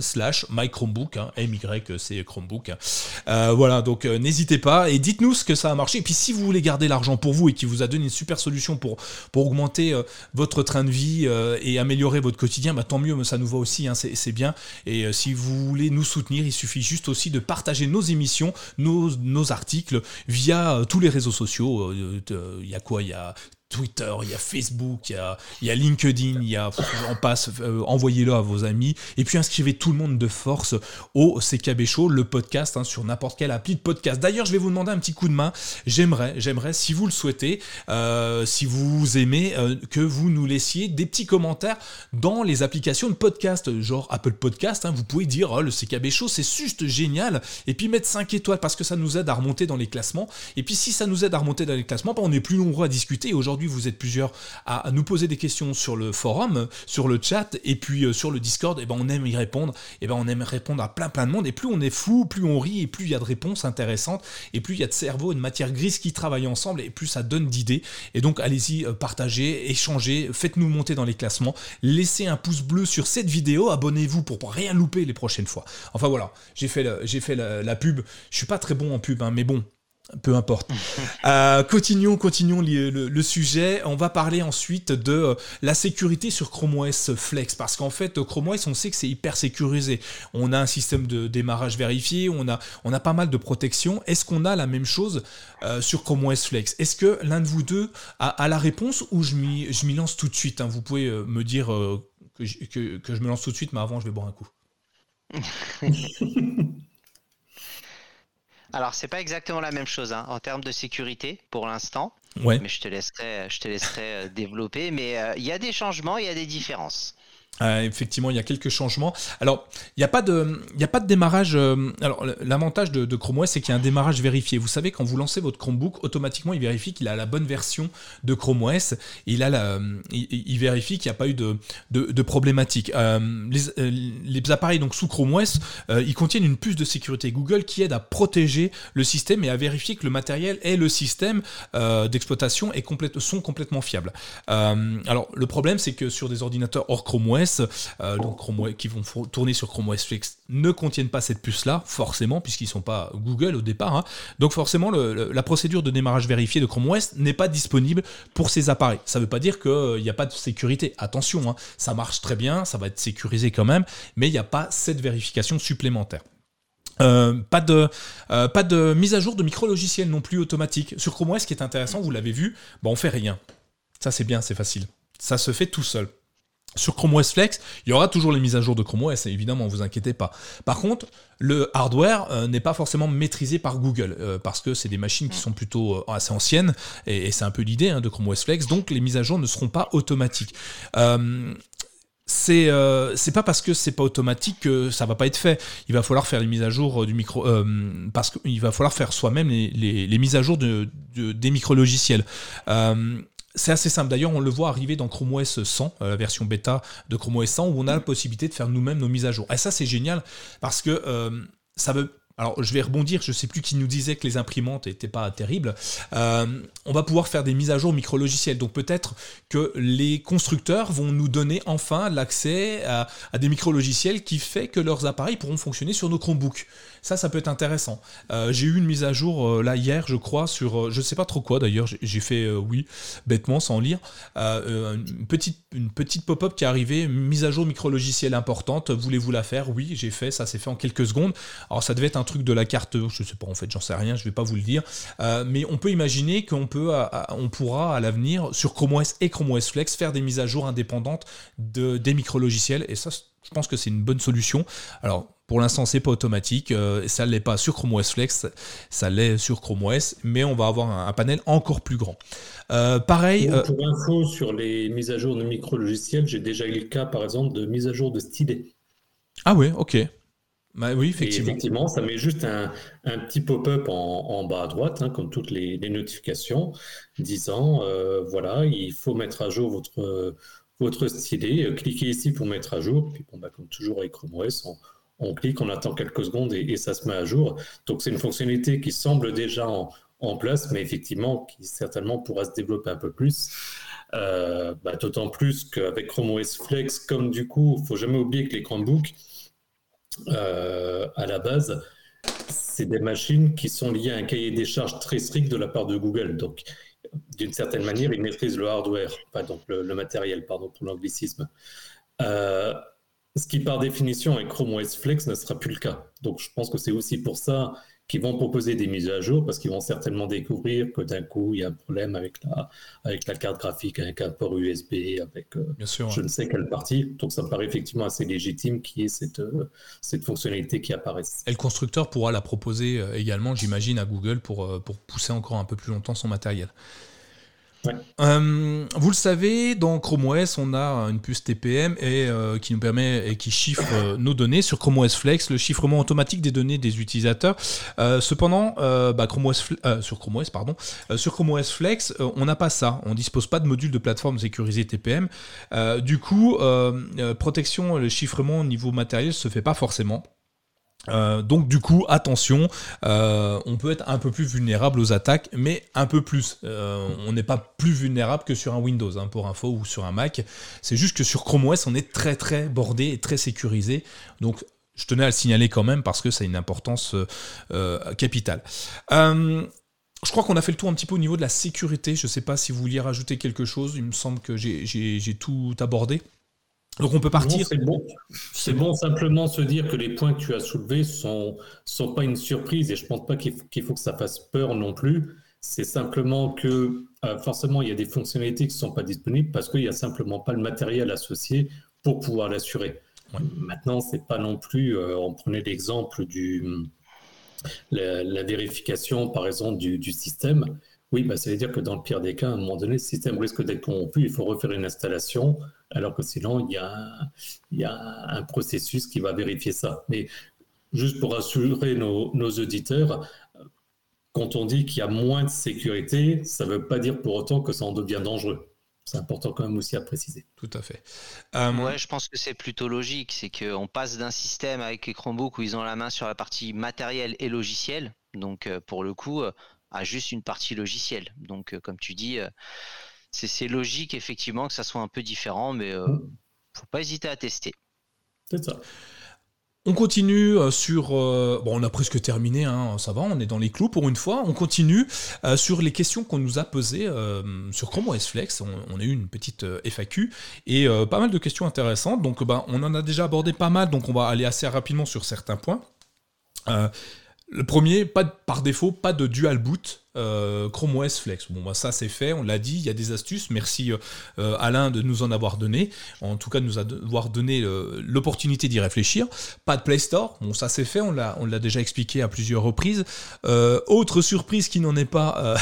slash mychromebook. Hein, M-Y, c'est Chromebook. Euh, voilà, donc euh, n'hésitez pas et dites-nous ce que ça a marché. Et puis, si vous voulez garder l'argent pour vous et qui vous a donné une super solution pour, augmenter euh, votre train de vie et améliorer votre quotidien, bah, tant mieux, ça nous va aussi, hein, c'est bien. Et si vous voulez nous soutenir, il suffit juste aussi de partager nos émissions, nos, nos articles via tous les réseaux sociaux. Il y a quoi? Il y a Twitter, il y a Facebook, il y a, LinkedIn, il y a, on passe, euh, envoyez-le à vos amis, et puis inscrivez tout le monde de force au CKB Show, le podcast, hein, sur n'importe quelle appli de podcast. D'ailleurs, je vais vous demander un petit coup de main. J'aimerais, j'aimerais, si vous le souhaitez, euh, si vous aimez, euh, que vous nous laissiez des petits commentaires dans les applications de podcast, genre Apple Podcast. Hein, vous pouvez dire, oh, le CKB Show, c'est juste génial, et puis mettre 5 étoiles parce que ça nous aide à remonter dans les classements. Et puis si ça nous aide à remonter dans les classements, bah, on est plus nombreux à discuter. Aujourd'hui, vous êtes plusieurs à, nous poser des questions sur le forum, sur le chat et puis euh, sur le Discord, et eh ben on aime y répondre, et eh ben on aime répondre à plein plein de monde. Et plus on est fou, plus on rit, et plus il y a de réponses intéressantes, et plus il y a de cerveau et de matière grise qui travaillent ensemble, et plus ça donne d'idées. Et donc allez-y, euh, partagez, échangez, faites-nous monter dans les classements, laissez un pouce bleu sur cette vidéo, abonnez-vous pour rien louper les prochaines fois. Enfin voilà, j'ai fait, j'ai fait la, pub. Je suis pas très bon en pub, hein, mais bon, peu importe. Euh, continuons, continuons le, sujet. On va parler ensuite de euh, la sécurité sur Chrome OS Flex, parce qu'en fait, Chrome OS, on sait que c'est hyper sécurisé. On a un système de démarrage vérifié, on a, on a pas mal de protection. Est-ce qu'on a la même chose euh, sur Chrome OS Flex? Est-ce que l'un de vous deux a, la réponse ou je m'y lance tout de suite hein? Vous pouvez me dire que, que, que je me lance tout de suite, mais avant, je vais boire un coup. Alors, c'est pas exactement la même chose hein, en termes de sécurité pour l'instant. Ouais. Mais je te laisserai, je te laisserai euh, développer. Mais euh, il y a des changements, il y a des différences. Euh, effectivement, il y a quelques changements. Alors, il n'y a, pas de, a pas de démarrage. Euh, alors, l'avantage de, Chrome OS, c'est qu'il y a un démarrage vérifié. Vous savez, quand vous lancez votre Chromebook, automatiquement, il vérifie qu'il a la bonne version de Chrome OS. il, a la, il, vérifie qu'il n'y a pas eu de, de, problématique. Euh, les, appareils donc, sous Chrome OS, ils contiennent une puce de sécurité Google qui aide à protéger le système et à vérifier que le matériel et le système d'exploitation sont complètement fiables. alors, le problème, c'est que sur des ordinateurs hors Chrome OS, euh, donc qui vont tourner sur Chrome OS Flex ne contiennent pas cette puce-là, forcément, puisqu'ils ne sont pas Google au départ. Hein. Donc forcément, la procédure de démarrage vérifié de Chrome OS n'est pas disponible pour ces appareils. Ça ne veut pas dire qu'il n'y a pas de sécurité. Attention, hein, ça marche très bien, ça va être sécurisé quand même, mais il n'y a pas cette vérification supplémentaire. Euh, pas, de, euh, mise à jour de micro-logiciels non plus automatique. Sur Chrome OS, ce qui est intéressant, vous l'avez vu, bon, on fait rien. Ça c'est bien, c'est facile. Ça se fait tout seul. Sur Chrome OS Flex, il y aura toujours les mises à jour de Chrome OS, évidemment, vous inquiétez pas. Par contre, le hardware euh, n'est pas forcément maîtrisé par Google, euh, parce que c'est des machines qui sont plutôt euh, assez anciennes, et, c'est un peu l'idée hein, de Chrome OS Flex, donc les mises à jour ne seront pas automatiques. c'est c'est pas parce que c'est pas automatique que ça va pas être fait. Il va falloir faire les mises à jour du micro parce qu'il va falloir faire soi-même les, mises à jour de, des micro logiciels. C'est assez simple. D'ailleurs, on le voit arriver dans Chrome OS 100, euh, la version bêta de Chrome OS 100, où on a la possibilité de faire nous-mêmes nos mises à jour. Et ça, c'est génial parce que euh, ça veut. Alors, je vais rebondir. Je ne sais plus qui nous disait que les imprimantes n'étaient pas terribles. Euh, on va pouvoir faire des mises à jour micro-logiciels. Donc, peut-être que les constructeurs vont nous donner enfin l'accès à, à, des micro-logiciels qui fait que leurs appareils pourront fonctionner sur nos Chromebooks. Ça, ça peut être intéressant. Euh, j'ai eu une mise à jour euh, là hier, je crois, sur euh, je sais pas trop quoi d'ailleurs. J'ai fait oui, bêtement, sans lire. une petite, pop-up qui est arrivée, mise à jour micro-logiciel importante. Voulez-vous la faire? Oui, j'ai fait. Ça s'est fait en quelques secondes. Alors, ça devait être un truc de la carte. Je sais pas en fait, j'en sais rien. Je vais pas vous le dire. mais on peut imaginer qu'on peut, on pourra à l'avenir sur Chrome OS et Chrome OS Flex faire des mises à jour indépendantes de, des micro-logiciels. Et ça, je pense que c'est une bonne solution. Alors, pour l'instant, c'est pas automatique. Euh, ça ne l'est pas sur Chrome OS Flex, ça l'est sur Chrome OS, mais on va avoir un, panel encore plus grand. Euh, pareil. Euh, pour, info, sur les mises à jour de micro-logiciels, j'ai déjà eu le cas, par exemple, de mise à jour de Stylet. Ah ouais, ok. Bah oui, effectivement. effectivement, ça met juste un, petit pop-up en, bas à droite, hein, comme toutes les, notifications, disant euh, voilà, il faut mettre à jour votre, votre stylet. Cliquez ici pour mettre à jour. Puis, bon, bah, comme toujours avec Chrome OS, on, clique, on attend quelques secondes et, ça se met à jour. Donc, c'est une fonctionnalité qui semble déjà en, place, mais effectivement, qui certainement pourra se développer un peu plus. Euh, bah, d'autant plus qu'avec Chrome OS Flex, comme du coup, il ne faut jamais oublier que les Chromebooks, euh, à la base, c'est des machines qui sont liées à un cahier des charges très strict de la part de Google. Donc, d'une certaine manière, ils maîtrisent le hardware, pas donc le, matériel, pardon pour l'anglicisme. Euh, ce qui, par définition, avec Chrome OS Flex ne sera plus le cas. Donc, je pense que c'est aussi pour ça qui vont proposer des mises à jour parce qu'ils vont certainement découvrir que d'un coup, il y a un problème avec la, avec la carte graphique, avec un port USB, avec euh, je ne sais quelle partie. Donc, ça me paraît effectivement assez légitime qu'il y ait cette, euh, cette fonctionnalité qui apparaisse. Et le constructeur pourra la proposer euh, également, j'imagine, à Google pour, pour pousser encore un peu plus longtemps son matériel. Euh, vous le savez, dans Chrome OS, on a une puce TPM et, euh, qui nous permet et qui chiffre euh, nos données. Sur Chrome OS Flex, le chiffrement automatique des données des utilisateurs. cependant, bah, sur Chrome OS Flex, on n'a pas ça. On dispose pas de module de plateforme sécurisée TPM. du coup, protection, le chiffrement au niveau matériel se fait pas forcément. Euh, donc du coup, attention, euh, on peut être un peu plus vulnérable aux attaques, mais un peu plus. Euh, on n'est pas plus vulnérable que sur un Windows, hein, pour info, ou sur un Mac. C'est juste que sur Chrome OS, on est très très bordé et très sécurisé. Donc je tenais à le signaler quand même parce que ça a une importance capitale. je crois qu'on a fait le tour un petit peu au niveau de la sécurité. Je ne sais pas si vous vouliez rajouter quelque chose. Il me semble que j'ai tout abordé. Donc on peut partir. C'est bon. C'est bon simplement se dire que les points que tu as soulevés sont sont pas une surprise et je pense pas qu'il faut, que ça fasse peur non plus. C'est simplement que euh, forcément il y a des fonctionnalités qui ne sont pas disponibles parce qu'il n'y a simplement pas le matériel associé pour pouvoir l'assurer. Maintenant c'est pas non plus. Euh, on prenait l'exemple du la, vérification par exemple du, du système. Oui, bah, ça veut dire que dans le pire des cas, à un moment donné, le système risque d'être corrompu, il faut refaire une installation, alors que sinon, il y, a, il un processus qui va vérifier ça. Mais juste pour assurer nos, auditeurs, quand on dit qu'il y a moins de sécurité, ça ne veut pas dire pour autant que ça en devient dangereux. C'est important quand même aussi à préciser. Tout à fait. Euh... je pense que c'est plutôt logique. C'est qu'on passe d'un système avec les Chromebooks où ils ont la main sur la partie matérielle et logicielle. Donc, euh, pour le coup, euh, à juste une partie logicielle. Donc, euh, comme tu dis, euh, c'est logique effectivement que ça soit un peu différent, mais euh, faut pas hésiter à tester. C'est ça. On continue sur. bon, on a presque terminé, hein, ça va, on est dans les clous pour une fois. On continue sur les questions qu'on nous a posées sur Chrome OS Flex. On, a eu une petite FAQ et pas mal de questions intéressantes. Donc, bah, on en a déjà abordé pas mal, donc on va aller assez rapidement sur certains points. Le premier, pas par défaut, pas de dual boot. Euh, Chrome OS Flex. Bon, bah, ça c'est fait, on l'a dit, il y a des astuces. Merci euh, Alain de nous en avoir donné, en tout cas de nous avoir donné euh, l'opportunité d'y réfléchir. Pas de Play Store, bon, ça c'est fait, on l'a, on l'a déjà expliqué à plusieurs reprises. autre surprise qui n'en est pas,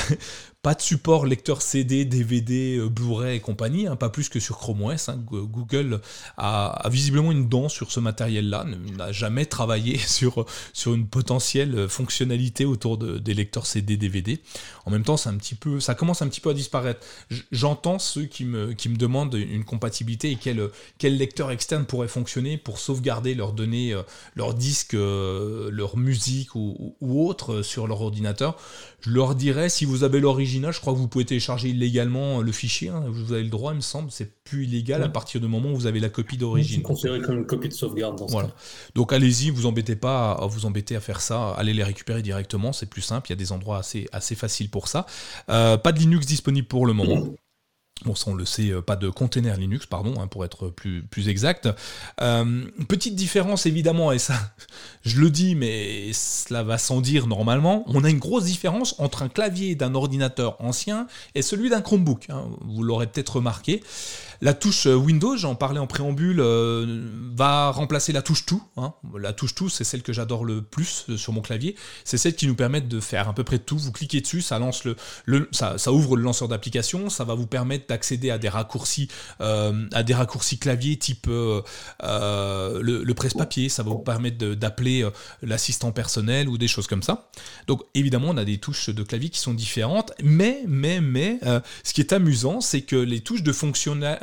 pas de support lecteur CD, DVD, euh, Blu-ray et compagnie, hein, pas plus que sur Chrome OS. Hein. Google a, visiblement une dent sur ce matériel-là, n'a jamais travaillé sur, sur une potentielle fonctionnalité autour de, des lecteurs CD, DVD. En même temps, un petit peu, ça commence un petit peu à disparaître. J'entends ceux qui me, qui me demandent une compatibilité et quel, quel lecteur externe pourrait fonctionner pour sauvegarder leurs données, euh, leurs disques, euh, leur musique ou, ou autre sur leur ordinateur. Je leur dirais, si vous avez l'origine je crois que vous pouvez télécharger illégalement le fichier. Hein. Vous avez le droit, il me semble. C'est plus illégal à partir du moment où vous avez la copie d'origine. C'est considéré comme une copie de sauvegarde. Dans voilà. Donc allez-y, vous embêtez pas à vous embêter à faire ça. Allez les récupérer directement, c'est plus simple. Il y a des endroits assez, assez faciles pour ça. Euh, pas de Linux disponible pour le moment. Bon, ça on le sait, euh, pas de container Linux, pardon, hein, pour être plus, plus exact. Euh, petite différence évidemment, et ça je le dis, mais cela va sans dire normalement, on a une grosse différence entre un clavier d'un ordinateur ancien et celui d'un Chromebook. Hein. vous l'aurez peut-être remarqué. La touche Windows, j'en parlais en préambule, va remplacer la touche tout. Hein. La touche tout, c'est celle que j'adore le plus sur mon clavier. C'est celle qui nous permet de faire à peu près tout. Vous cliquez dessus, ça ouvre le lanceur d'application, ça va vous permettre d'accéder à des raccourcis, à des raccourcis clavier type le, presse-papier. Ça va vous permettre d'appeler l'assistant personnel ou des choses comme ça. Donc évidemment, on a des touches de clavier qui sont différentes, mais, mais, mais, euh, ce qui est amusant, c'est que les touches de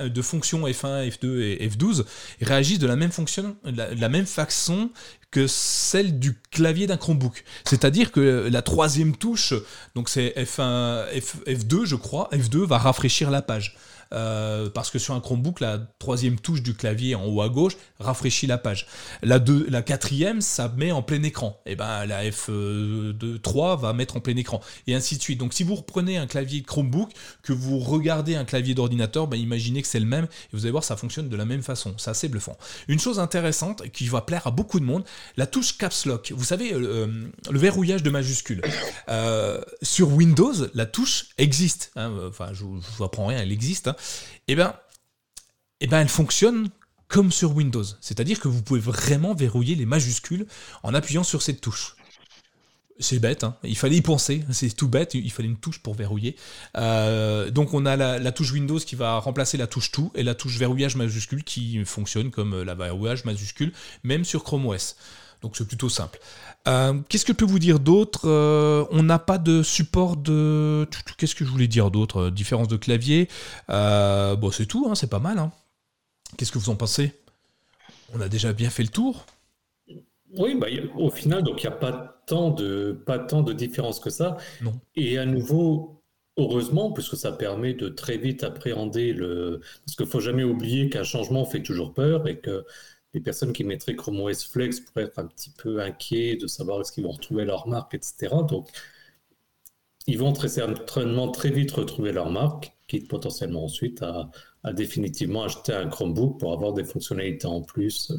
de fonction F1, F2 et F12 réagissent de la même, fonction, la, même façon que celle du clavier d'un Chromebook. C'est-à-dire que la troisième touche, donc c'est F1, F, F2 je crois, F2 va rafraîchir la page. Euh, parce que sur un Chromebook, la troisième touche du clavier en haut à gauche rafraîchit la page. La, deux, la quatrième, ça met en plein écran. Et eh ben la F2 3 va mettre en plein écran. Et ainsi de suite. Donc si vous reprenez un clavier Chromebook, que vous regardez un clavier d'ordinateur, ben, imaginez que c'est le même, et vous allez voir, ça fonctionne de la même façon. C'est assez bluffant. Une chose intéressante qui va plaire à beaucoup de monde, la touche Caps Lock. Vous savez, euh, euh, le verrouillage de majuscules. sur Windows, la touche existe. Hein. Enfin, je ne vous apprends rien, elle existe. Hein eh bien, eh ben elle fonctionne comme sur Windows. C'est-à-dire que vous pouvez vraiment verrouiller les majuscules en appuyant sur cette touche. C'est bête, hein. il fallait y penser, c'est tout bête, il fallait une touche pour verrouiller. Euh, donc on a la, touche Windows qui va remplacer la touche tout et la touche verrouillage majuscule qui fonctionne comme la verrouillage majuscule, même sur Chrome OS. Donc c'est plutôt simple. Euh, qu'est-ce que je peux vous dire d'autre euh, On n'a pas de support de... Qu'est-ce que je voulais dire d'autre euh, Différence de clavier. bon, c'est tout, hein, c'est pas mal. Hein. Qu'est-ce que vous en pensez? On a déjà bien fait le tour oui, bah, au final, donc il n'y a pas tant de pas tant de différence que ça. Non. Et à nouveau, heureusement, puisque ça permet de très vite appréhender le. Parce qu'il ne faut jamais oublier qu'un changement fait toujours peur et que les personnes qui mettraient Chrome OS Flex pourraient être un petit peu inquiets de savoir est-ce qu'ils vont retrouver leur marque, etc. Donc, ils vont très certainement très vite retrouver leur marque, quitte potentiellement ensuite à, définitivement acheter un Chromebook pour avoir des fonctionnalités en plus,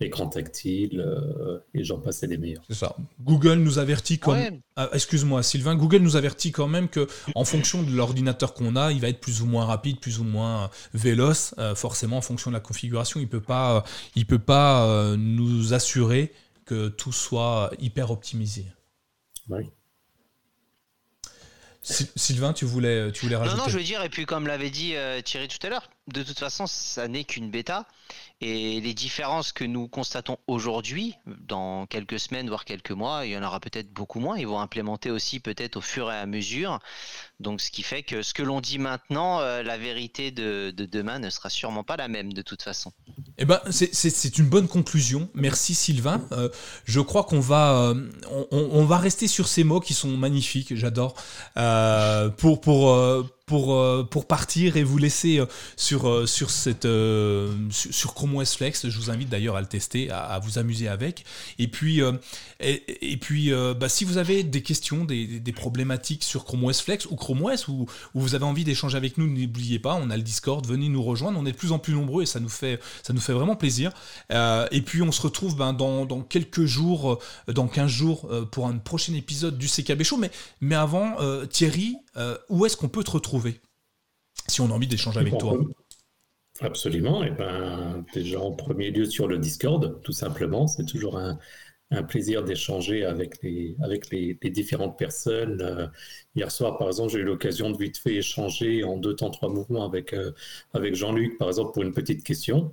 écran tactile, euh, et j'en passais des meilleurs. C'est ça. Google nous avertit comme. Ah, excuse-moi, Sylvain. Google nous avertit quand même que, en fonction de l'ordinateur qu'on a, il va être plus ou moins rapide, plus ou moins véloce. Euh, forcément, en fonction de la configuration, il peut pas, il peut pas euh, nous assurer que tout soit hyper optimisé. Oui. Sylvain, tu voulais, tu voulais rajouter Non, non, je veux dire, et puis comme l'avait dit Thierry tout à l'heure, de toute façon, ça n'est qu'une bêta. Et les différences que nous constatons aujourd'hui, dans quelques semaines, voire quelques mois, il y en aura peut-être beaucoup moins. Ils vont implémenter aussi peut-être au fur et à mesure. Donc, ce qui fait que ce que l'on dit maintenant, euh, la vérité de, demain ne sera sûrement pas la même de toute façon. Eh ben, c'est une bonne conclusion. Merci Sylvain. Euh, je crois qu'on va, euh, on, va rester sur ces mots qui sont magnifiques. J'adore. pour pour pour, pour partir et vous laisser sur, sur, cette, Chrome OS Flex. Je vous invite d'ailleurs à le tester, à, vous amuser avec. Et puis, et, puis bah, si vous avez des questions, des, problématiques sur Chrome OS Flex ou Chrome OS, ou, vous avez envie d'échanger avec nous, n'oubliez pas, on a le Discord, venez nous rejoindre. On est de plus en plus nombreux et ça nous fait, ça nous fait vraiment plaisir. et puis on se retrouve ben, dans, dans, quelques jours, dans 15 jours, pour un prochain épisode du CKB Show. Mais, mais avant, Thierry, où est-ce qu'on peut te retrouver? Si on a envie d'échanger avec toi Absolument. Et eh ben, déjà en premier lieu sur le Discord, tout simplement. C'est toujours un, plaisir d'échanger avec les, avec les, différentes personnes. Euh, hier soir, par exemple, j'ai eu l'occasion de vite fait échanger en deux temps, trois mouvements avec, euh, avec Jean-Luc, par exemple, pour une petite question.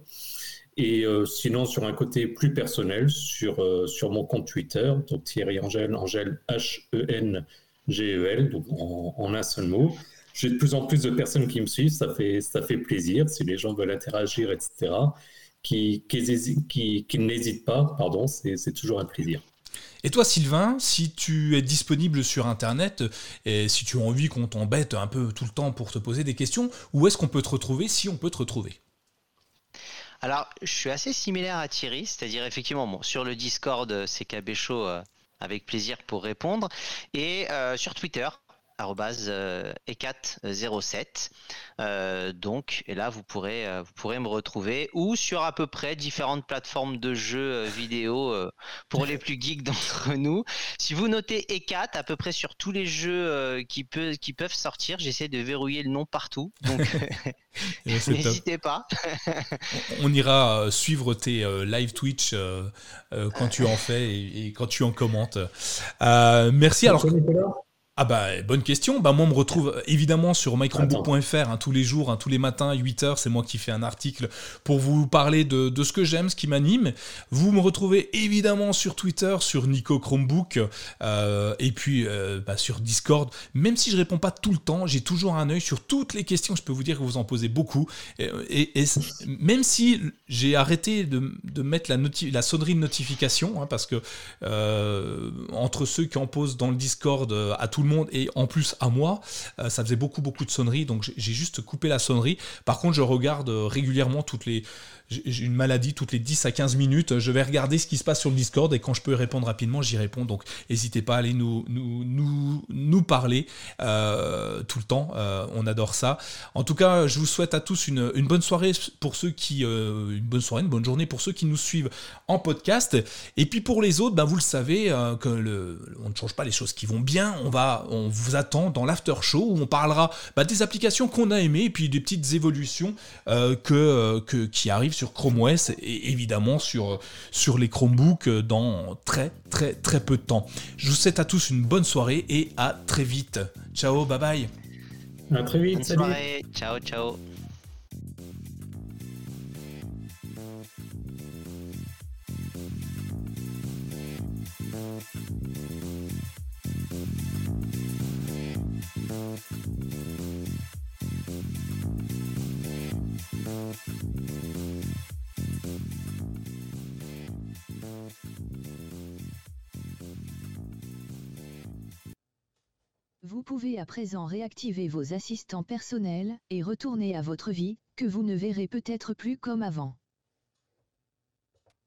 Et euh, sinon, sur un côté plus personnel, sur, sur mon compte Twitter, donc Thierry Angèle, Angèle H-E-N-G-E-L, donc en, en un seul mot. J'ai de plus en plus de personnes qui me suivent, ça fait, ça fait plaisir. Si les gens veulent interagir, etc., qui, qui, qui, n'hésitent pas, pardon, c'est toujours un plaisir. Et toi, Sylvain, si tu es disponible sur Internet et si tu as envie qu'on t'embête un peu tout le temps pour te poser des questions, où est-ce qu'on peut te retrouver si on peut te retrouver? Alors, je suis assez similaire à Thierry, c'est-à-dire effectivement, sur le Discord, c'est KB Show euh, avec plaisir pour répondre, et euh, sur Twitter, ecat07. Euh, donc, et là, vous pourrez, euh, vous pourrez me retrouver ou sur à peu près différentes plateformes de jeux vidéo pour les plus geeks d'entre nous. Si vous notez ECAT, à peu près sur tous les jeux qui, peut, qui peuvent sortir, j'essaie de verrouiller le nom partout. Donc, n'hésitez pas. On ira suivre tes live Twitch quand tu en fais et, et, quand tu en commentes. merci. Alors, ah bah bonne question. Bah moi on me retrouve évidemment sur microbook.fr hein, tous les jours, hein, tous les matins 8h, c'est moi qui fais un article pour vous parler de, ce que j'aime, ce qui m'anime. Vous me retrouvez évidemment sur Twitter, sur Nico Chromebook euh, et puis euh, bah, sur Discord. Même si je réponds pas tout le temps, j'ai toujours un œil sur toutes les questions. Je peux vous dire que vous en posez beaucoup. Et, même si j'ai arrêté de, mettre la, la, sonnerie de notification, hein, parce que euh, entre ceux qui en posent dans le Discord à tout le monde et en plus à moi, euh, ça faisait beaucoup beaucoup de sonneries, donc j'ai juste coupé la sonnerie. Par contre, je regarde euh, régulièrement toutes les j'ai une maladie toutes les 10 à 15 minutes. Je vais regarder ce qui se passe sur le Discord et quand je peux répondre rapidement, j'y réponds. Donc n'hésitez pas à aller nous, nous, nous, nous parler euh, tout le temps. On adore ça. En tout cas, je vous souhaite à tous une, une bonne soirée pour ceux qui. Une bonne soirée, une bonne journée pour ceux qui nous suivent en podcast. Et puis pour les autres, ben vous le savez, que le, on ne change pas les choses qui vont bien. On, va, on vous attend dans l'after show où on parlera ben, des applications qu'on a aimées et puis des petites évolutions que, que, qui arrivent sur Chrome OS et évidemment sur, sur les Chromebooks dans très très très peu de temps. Je vous souhaite à tous une bonne soirée et à très vite. Ciao, bye bye. À très vite. Bonne Ciao, ciao. Vous pouvez à présent réactiver vos assistants personnels et retourner à votre vie, que vous ne verrez peut-être plus comme avant.